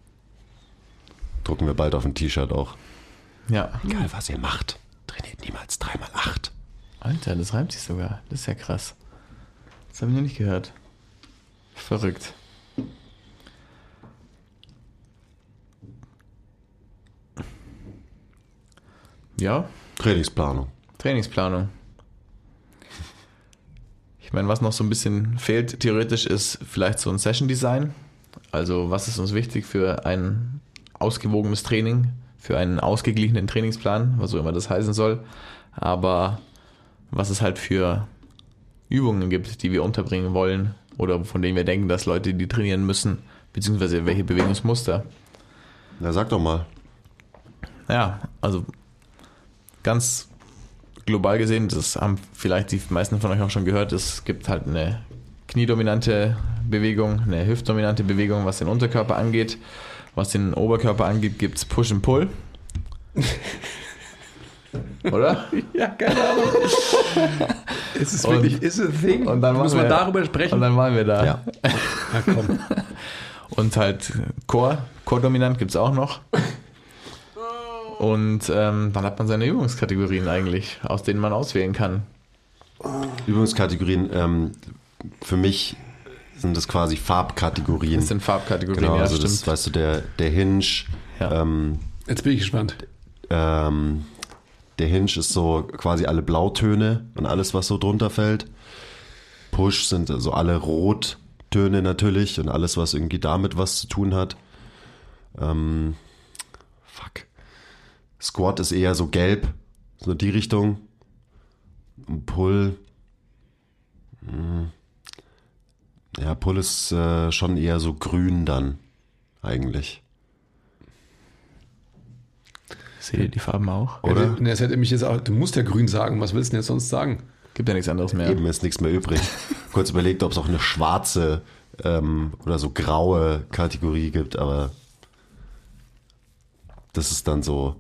Drucken wir bald auf ein T-Shirt auch. Ja. Egal was ihr macht, trainiert niemals 3x8. Alter, das reimt sich sogar. Das ist ja krass. Das habe ich noch nicht gehört. Verrückt. Ja, Trainingsplanung. Trainingsplanung. Ich meine, was noch so ein bisschen fehlt, theoretisch, ist vielleicht so ein Session-Design. Also, was ist uns wichtig für ein ausgewogenes Training, für einen ausgeglichenen Trainingsplan, was auch immer das heißen soll. Aber was es halt für Übungen gibt, die wir unterbringen wollen oder von denen wir denken, dass Leute die trainieren müssen, beziehungsweise welche Bewegungsmuster. Na, sag doch mal. Ja, also ganz global gesehen, das haben vielleicht die meisten von euch auch schon gehört, es gibt halt eine kniedominante Bewegung, eine hüftdominante Bewegung, was den Unterkörper angeht. Was den Oberkörper angeht, gibt es Push and Pull. Oder? Ja, keine Ahnung. ist es Und- wirklich, ist es ein Thing? Und dann Muss man wir- darüber sprechen? Und dann waren wir da. Ja. ja, komm. Und halt Core, Core-dominant gibt es auch noch. Und ähm, dann hat man seine Übungskategorien eigentlich, aus denen man auswählen kann. Übungskategorien, ähm, für mich sind das quasi Farbkategorien. Das sind Farbkategorien, genau, ja, also stimmt. das, weißt du, der, der Hinge, Ja. ähm, Jetzt bin ich gespannt. Ähm, der Hinge ist so quasi alle Blautöne und alles, was so drunter fällt. Push sind so alle Rottöne natürlich und alles, was irgendwie damit was zu tun hat. Ähm, fuck. Squat ist eher so gelb, so die Richtung. Und Pull. hm. Ja, Pull ist äh, schon eher so grün dann, eigentlich. Seht ihr die Farben auch? Oder? Ja, das hätte mich jetzt auch, du musst ja grün sagen. Was willst du denn jetzt sonst sagen? Gibt ja nichts anderes mehr. Eben ist nichts mehr übrig. Kurz überlegt, ob es auch eine schwarze ähm, oder so graue Kategorie gibt, aber das ist dann so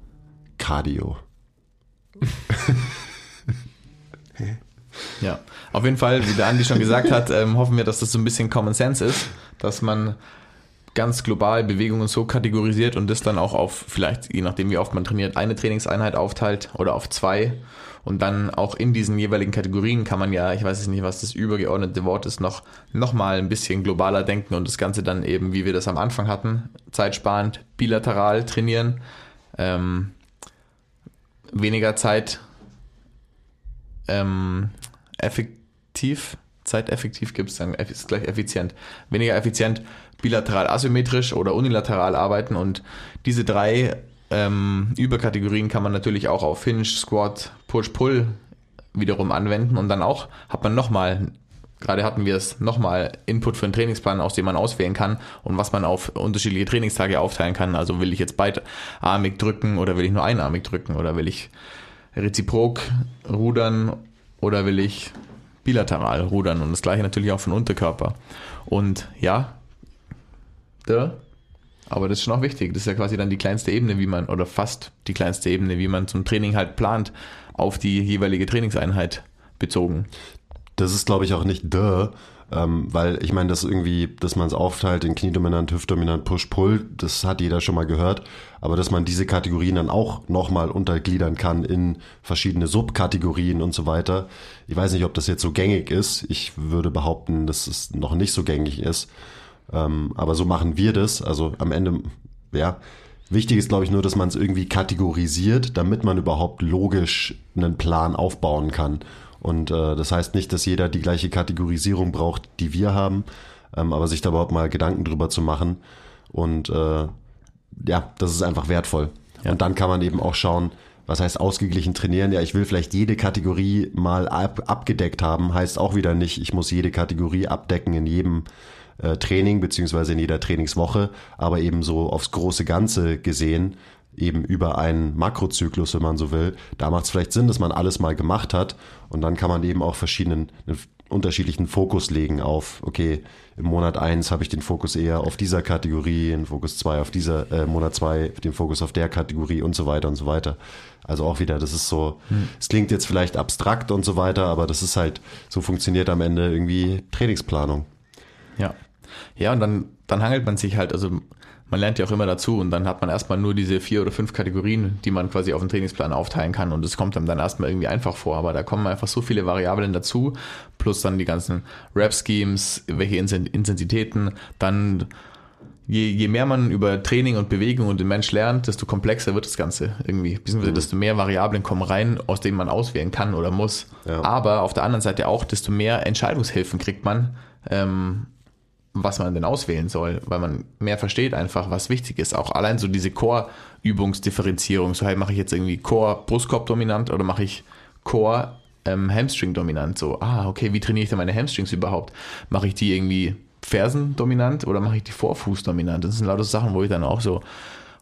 Cardio. Ja, auf jeden Fall, wie der Andi schon gesagt hat, ähm, hoffen wir, dass das so ein bisschen Common Sense ist, dass man ganz global Bewegungen so kategorisiert und das dann auch auf vielleicht, je nachdem wie oft man trainiert, eine Trainingseinheit aufteilt oder auf zwei. Und dann auch in diesen jeweiligen Kategorien kann man ja, ich weiß jetzt nicht, was das übergeordnete Wort ist, noch, noch mal ein bisschen globaler denken und das Ganze dann eben, wie wir das am Anfang hatten, zeitsparend, bilateral trainieren, ähm, weniger Zeit ähm, effektiv, zeiteffektiv gibt es dann, ist gleich effizient, weniger effizient, bilateral asymmetrisch oder unilateral arbeiten und diese drei ähm, Überkategorien kann man natürlich auch auf Hinge, Squat, Push-Pull wiederum anwenden und dann auch hat man nochmal, gerade hatten wir es, nochmal Input für einen Trainingsplan, aus dem man auswählen kann und was man auf unterschiedliche Trainingstage aufteilen kann. Also will ich jetzt beidarmig drücken oder will ich nur einarmig drücken oder will ich reziprok rudern oder will ich bilateral rudern und das gleiche natürlich auch den Unterkörper. Und ja, da, aber das ist schon auch wichtig. Das ist ja quasi dann die kleinste Ebene, wie man, oder fast die kleinste Ebene, wie man zum Training halt plant, auf die jeweilige Trainingseinheit bezogen. Das ist, glaube ich, auch nicht the, ähm, weil ich meine, das irgendwie, dass man es aufteilt in Kniedominant, Hüftdominant, Push-Pull, das hat jeder schon mal gehört. Aber dass man diese Kategorien dann auch nochmal untergliedern kann in verschiedene Subkategorien und so weiter. Ich weiß nicht, ob das jetzt so gängig ist. Ich würde behaupten, dass es noch nicht so gängig ist. Ähm, aber so machen wir das. Also am Ende, ja, Wichtig ist, glaube ich, nur, dass man es irgendwie kategorisiert, damit man überhaupt logisch einen Plan aufbauen kann. Und äh, das heißt nicht, dass jeder die gleiche Kategorisierung braucht, die wir haben, ähm, aber sich da überhaupt mal Gedanken drüber zu machen. Und äh, ja, das ist einfach wertvoll. Ja. Und dann kann man eben auch schauen, was heißt ausgeglichen trainieren? Ja, ich will vielleicht jede Kategorie mal ab, abgedeckt haben, heißt auch wieder nicht, ich muss jede Kategorie abdecken in jedem äh, Training beziehungsweise in jeder Trainingswoche, aber eben so aufs große Ganze gesehen, eben über einen Makrozyklus, wenn man so will, da macht es vielleicht Sinn, dass man alles mal gemacht hat und dann kann man eben auch verschiedenen unterschiedlichen Fokus legen auf, okay, im Monat eins habe ich den Fokus eher auf dieser Kategorie, in Fokus zwei auf dieser, äh, Monat zwei den Fokus auf der Kategorie und so weiter und so weiter. Also auch wieder, das ist so, hm. es hm. klingt jetzt vielleicht abstrakt und so weiter, aber das ist halt, so funktioniert am Ende irgendwie Trainingsplanung. Ja. Ja, und dann, dann hangelt man sich halt, also man lernt ja auch immer dazu und dann hat man erstmal nur diese vier oder fünf Kategorien, die man quasi auf den Trainingsplan aufteilen kann und es kommt einem dann erstmal irgendwie einfach vor, aber da kommen einfach so viele Variablen dazu, plus dann die ganzen Rap-Schemes, welche Intensitäten, dann je, je mehr man über Training und Bewegung und den Mensch lernt, desto komplexer wird das Ganze irgendwie, beziehungsweise mhm. desto mehr Variablen kommen rein, aus denen man auswählen kann oder muss. Ja. Aber auf der anderen Seite auch, desto mehr Entscheidungshilfen kriegt man, ähm, was man denn auswählen soll, weil man mehr versteht einfach, was wichtig ist. Auch allein so diese Core-Übungsdifferenzierung. So, hey, mache ich jetzt irgendwie Core-Brustkorb-dominant oder mache ich Core ähm, Hamstring-dominant? So, ah, okay, wie trainiere ich denn meine Hamstrings überhaupt? Mache ich die irgendwie Fersen-dominant oder mache ich die Vorfuß-dominant? Das sind lauter Sachen, wo ich dann auch so,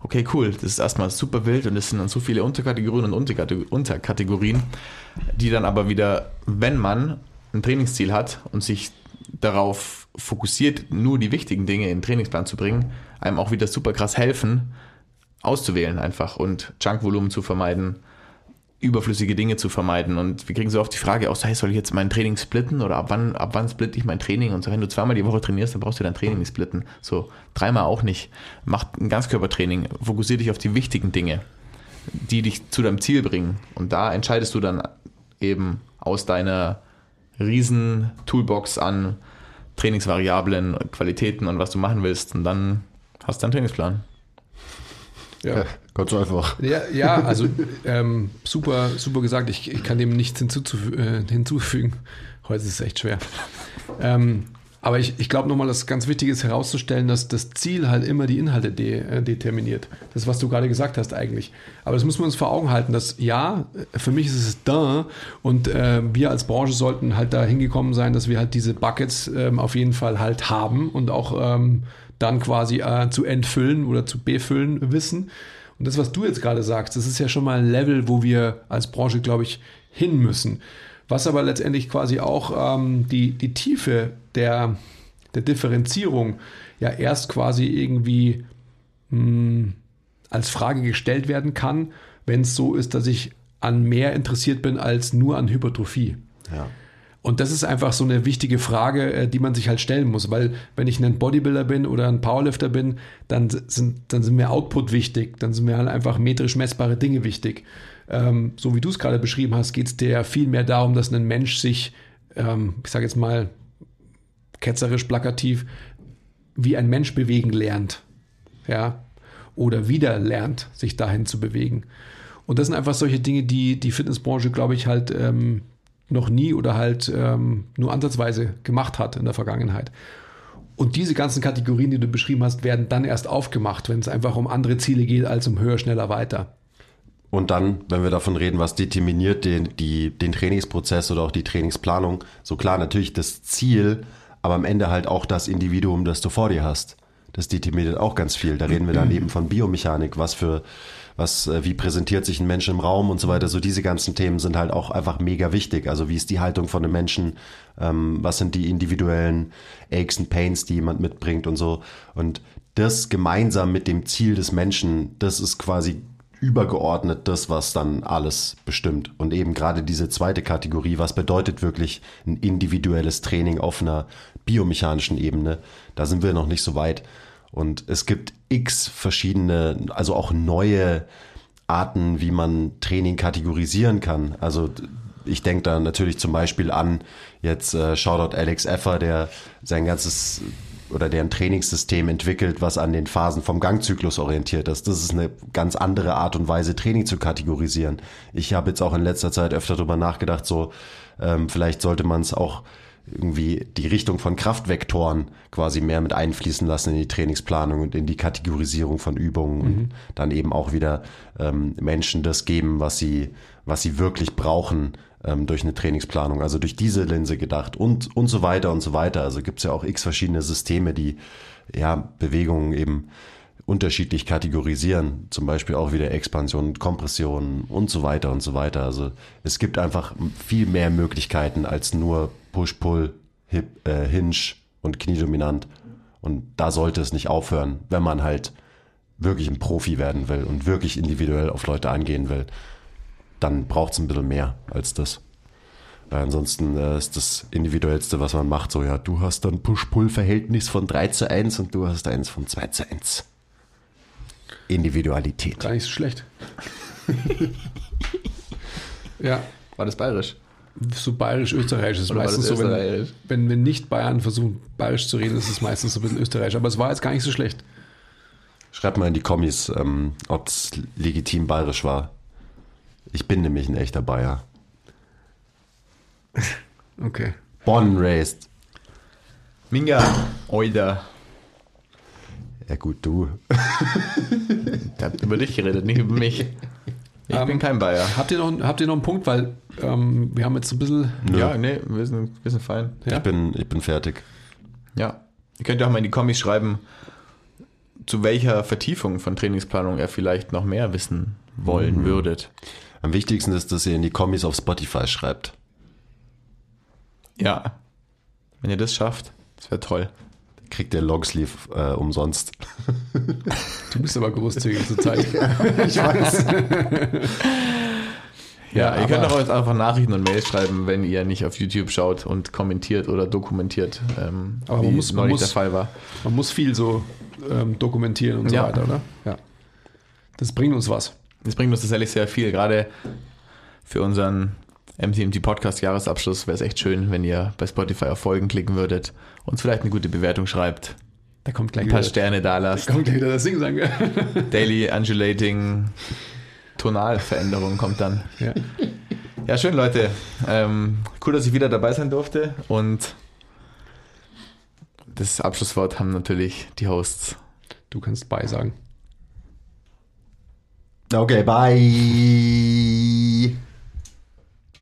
okay, cool, das ist erstmal super wild und es sind dann so viele Unterkategorien und Unterkategorien, die dann aber wieder, wenn man ein Trainingsziel hat und sich darauf fokussiert, nur die wichtigen Dinge in den Trainingsplan zu bringen, einem auch wieder super krass helfen, auszuwählen einfach und Junkvolumen zu vermeiden, überflüssige Dinge zu vermeiden. Und wir kriegen so oft die Frage aus, hey, soll ich jetzt mein Training splitten oder ab wann, ab wann splitte ich mein Training? Und so, wenn du zweimal die Woche trainierst, dann brauchst du dein Training nicht splitten. So, dreimal auch nicht. Mach ein Ganzkörpertraining, fokussiere dich auf die wichtigen Dinge, die dich zu deinem Ziel bringen. Und da entscheidest du dann eben aus deiner riesen Toolbox an Trainingsvariablen, Qualitäten und was du machen willst. Und dann hast du einen Trainingsplan. Ja. ja, ganz einfach. Ja, ja also ähm, super, super gesagt. Ich, ich kann dem nichts hinzuzufü äh, hinzufügen. Heute ist es echt schwer. Ähm, aber ich, ich glaube nochmal, das ganz wichtig ist herauszustellen, dass das Ziel halt immer die Inhalte de, äh, determiniert. Das, was du gerade gesagt hast eigentlich. Aber das müssen wir uns vor Augen halten, dass ja, für mich ist es da und äh, wir als Branche sollten halt da hingekommen sein, dass wir halt diese Buckets ähm, auf jeden Fall halt haben und auch ähm, dann quasi äh, zu entfüllen oder zu befüllen wissen. Und das, was du jetzt gerade sagst, das ist ja schon mal ein Level, wo wir als Branche, glaube ich, hin müssen was aber letztendlich quasi auch ähm, die, die Tiefe der, der Differenzierung ja erst quasi irgendwie mh, hm, als Frage gestellt werden kann, wenn es so ist, dass ich an mehr interessiert bin als nur an Hypertrophie. Ja. Und das ist einfach so eine wichtige Frage, äh, die man sich halt stellen muss, weil wenn ich ein Bodybuilder bin oder ein Powerlifter bin, dann sind, dann sind mir Output wichtig, dann sind mir halt einfach metrisch messbare Dinge wichtig ähm, so wie du es gerade beschrieben hast, geht es dir viel mehr darum, dass ein Mensch sich, ähm, ich sage jetzt mal ketzerisch plakativ, wie ein Mensch bewegen lernt. Ja, oder wieder lernt, sich dahin zu bewegen. Und das sind einfach solche Dinge, die die Fitnessbranche, glaube ich, halt ähm, noch nie oder halt ähm, nur ansatzweise gemacht hat in der Vergangenheit. Und diese ganzen Kategorien, die du beschrieben hast, werden dann erst aufgemacht, wenn es einfach um andere Ziele geht als um höher, schneller, weiter. Und dann, wenn wir davon reden, was determiniert den, die, den Trainingsprozess oder auch die Trainingsplanung, so klar natürlich das Ziel, aber am Ende halt auch das Individuum, das du vor dir hast. Das determiniert auch ganz viel. Da reden wir dann eben von Biomechanik, was für, was, äh, wie präsentiert sich ein Mensch im Raum und so weiter. So diese ganzen Themen sind halt auch einfach mega wichtig. Also wie ist die Haltung von einem Menschen? Ähm, was sind die individuellen Aches und Pains, die jemand mitbringt und so. Und das gemeinsam mit dem Ziel des Menschen, das ist quasi übergeordnet das, was dann alles bestimmt. Und eben gerade diese zweite Kategorie, was bedeutet wirklich ein individuelles Training auf einer biomechanischen Ebene, da sind wir noch nicht so weit. Und es gibt x verschiedene, also auch neue Arten, wie man Training kategorisieren kann. Also ich denke da natürlich zum Beispiel an jetzt äh, Shoutout Alex Effer, der sein ganzes oder der ein Trainingssystem entwickelt, was an den Phasen vom Gangzyklus orientiert ist. Das ist eine ganz andere Art und Weise, Training zu kategorisieren. Ich habe jetzt auch in letzter Zeit öfter darüber nachgedacht, so ähm, vielleicht sollte man es auch irgendwie die Richtung von Kraftvektoren quasi mehr mit einfließen lassen in die Trainingsplanung und in die Kategorisierung von Übungen mhm. und dann eben auch wieder ähm, Menschen das geben, was sie, was sie wirklich brauchen ähm, durch eine Trainingsplanung. Also durch diese Linse gedacht und, und so weiter und so weiter. Also gibt's ja auch x verschiedene Systeme, die ja Bewegungen eben unterschiedlich kategorisieren, zum Beispiel auch wieder Expansion, Kompression und so weiter und so weiter. Also es gibt einfach viel mehr Möglichkeiten als nur Push-Pull, äh, Hinge und Kniedominant. Und da sollte es nicht aufhören, wenn man halt wirklich ein Profi werden will und wirklich individuell auf Leute angehen will. Dann braucht es ein bisschen mehr als das. Weil ansonsten äh, ist das Individuellste, was man macht, so, ja, du hast dann Push-Pull-Verhältnis von 3 zu 1 und du hast eins von 2 zu 1. Individualität. Gar nicht so schlecht. ja. War das bayerisch? So bayerisch-österreichisch ist Oder meistens so, wenn, wenn, wenn nicht Bayern versuchen, bayerisch zu reden, ist es meistens so ein bisschen österreichisch. Aber es war jetzt gar nicht so schlecht. Schreibt mal in die Kommis, ähm, ob es legitim bayerisch war. Ich bin nämlich ein echter Bayer. Okay. Born and raised. Minga, Oida. Ja gut, du. Ich hab über dich geredet, nicht über mich. Ich Ähm, bin kein Bayer. Habt ihr noch, habt ihr noch einen Punkt? Weil ähm, wir haben jetzt so ein bisschen. Nö. Ja, nee, wir sind, wir sind fein. Ja? Ich, bin, ich bin fertig. Ja. Ihr könnt ja auch mal in die Kommis schreiben, zu welcher Vertiefung von Trainingsplanung ihr vielleicht noch mehr wissen wollen würdet. Am wichtigsten ist, dass ihr in die Kommis auf Spotify schreibt. Ja. Wenn ihr das schafft, das wäre toll. Kriegt der Longsleeve äh, umsonst. Du bist aber großzügig zur Zeit. ich weiß. Ja, Ja, ihr könnt aber- auch jetzt einfach Nachrichten und Mails schreiben, wenn ihr nicht auf YouTube schaut und kommentiert oder dokumentiert, ähm, Aber man wie muss- man muss- der Fall war. Man muss viel so ähm, dokumentieren und so Ja. weiter, oder? Ja. Das bringt uns was. Das bringt uns tatsächlich sehr viel, gerade für unseren MTMT Podcast Jahresabschluss wäre es echt schön, wenn ihr bei Spotify auf Folgen klicken würdet, uns vielleicht eine gute Bewertung schreibt, Da kommt gleich ein paar wieder, Sterne da da lasst. kommt gleich wieder das Ding sagen. Daily Undulating Tonalveränderung kommt dann. ja. Ja, schön, Leute. Ähm, cool, dass ich wieder dabei sein durfte. Und das Abschlusswort haben natürlich die Hosts. Du kannst bei sagen. Okay, bye.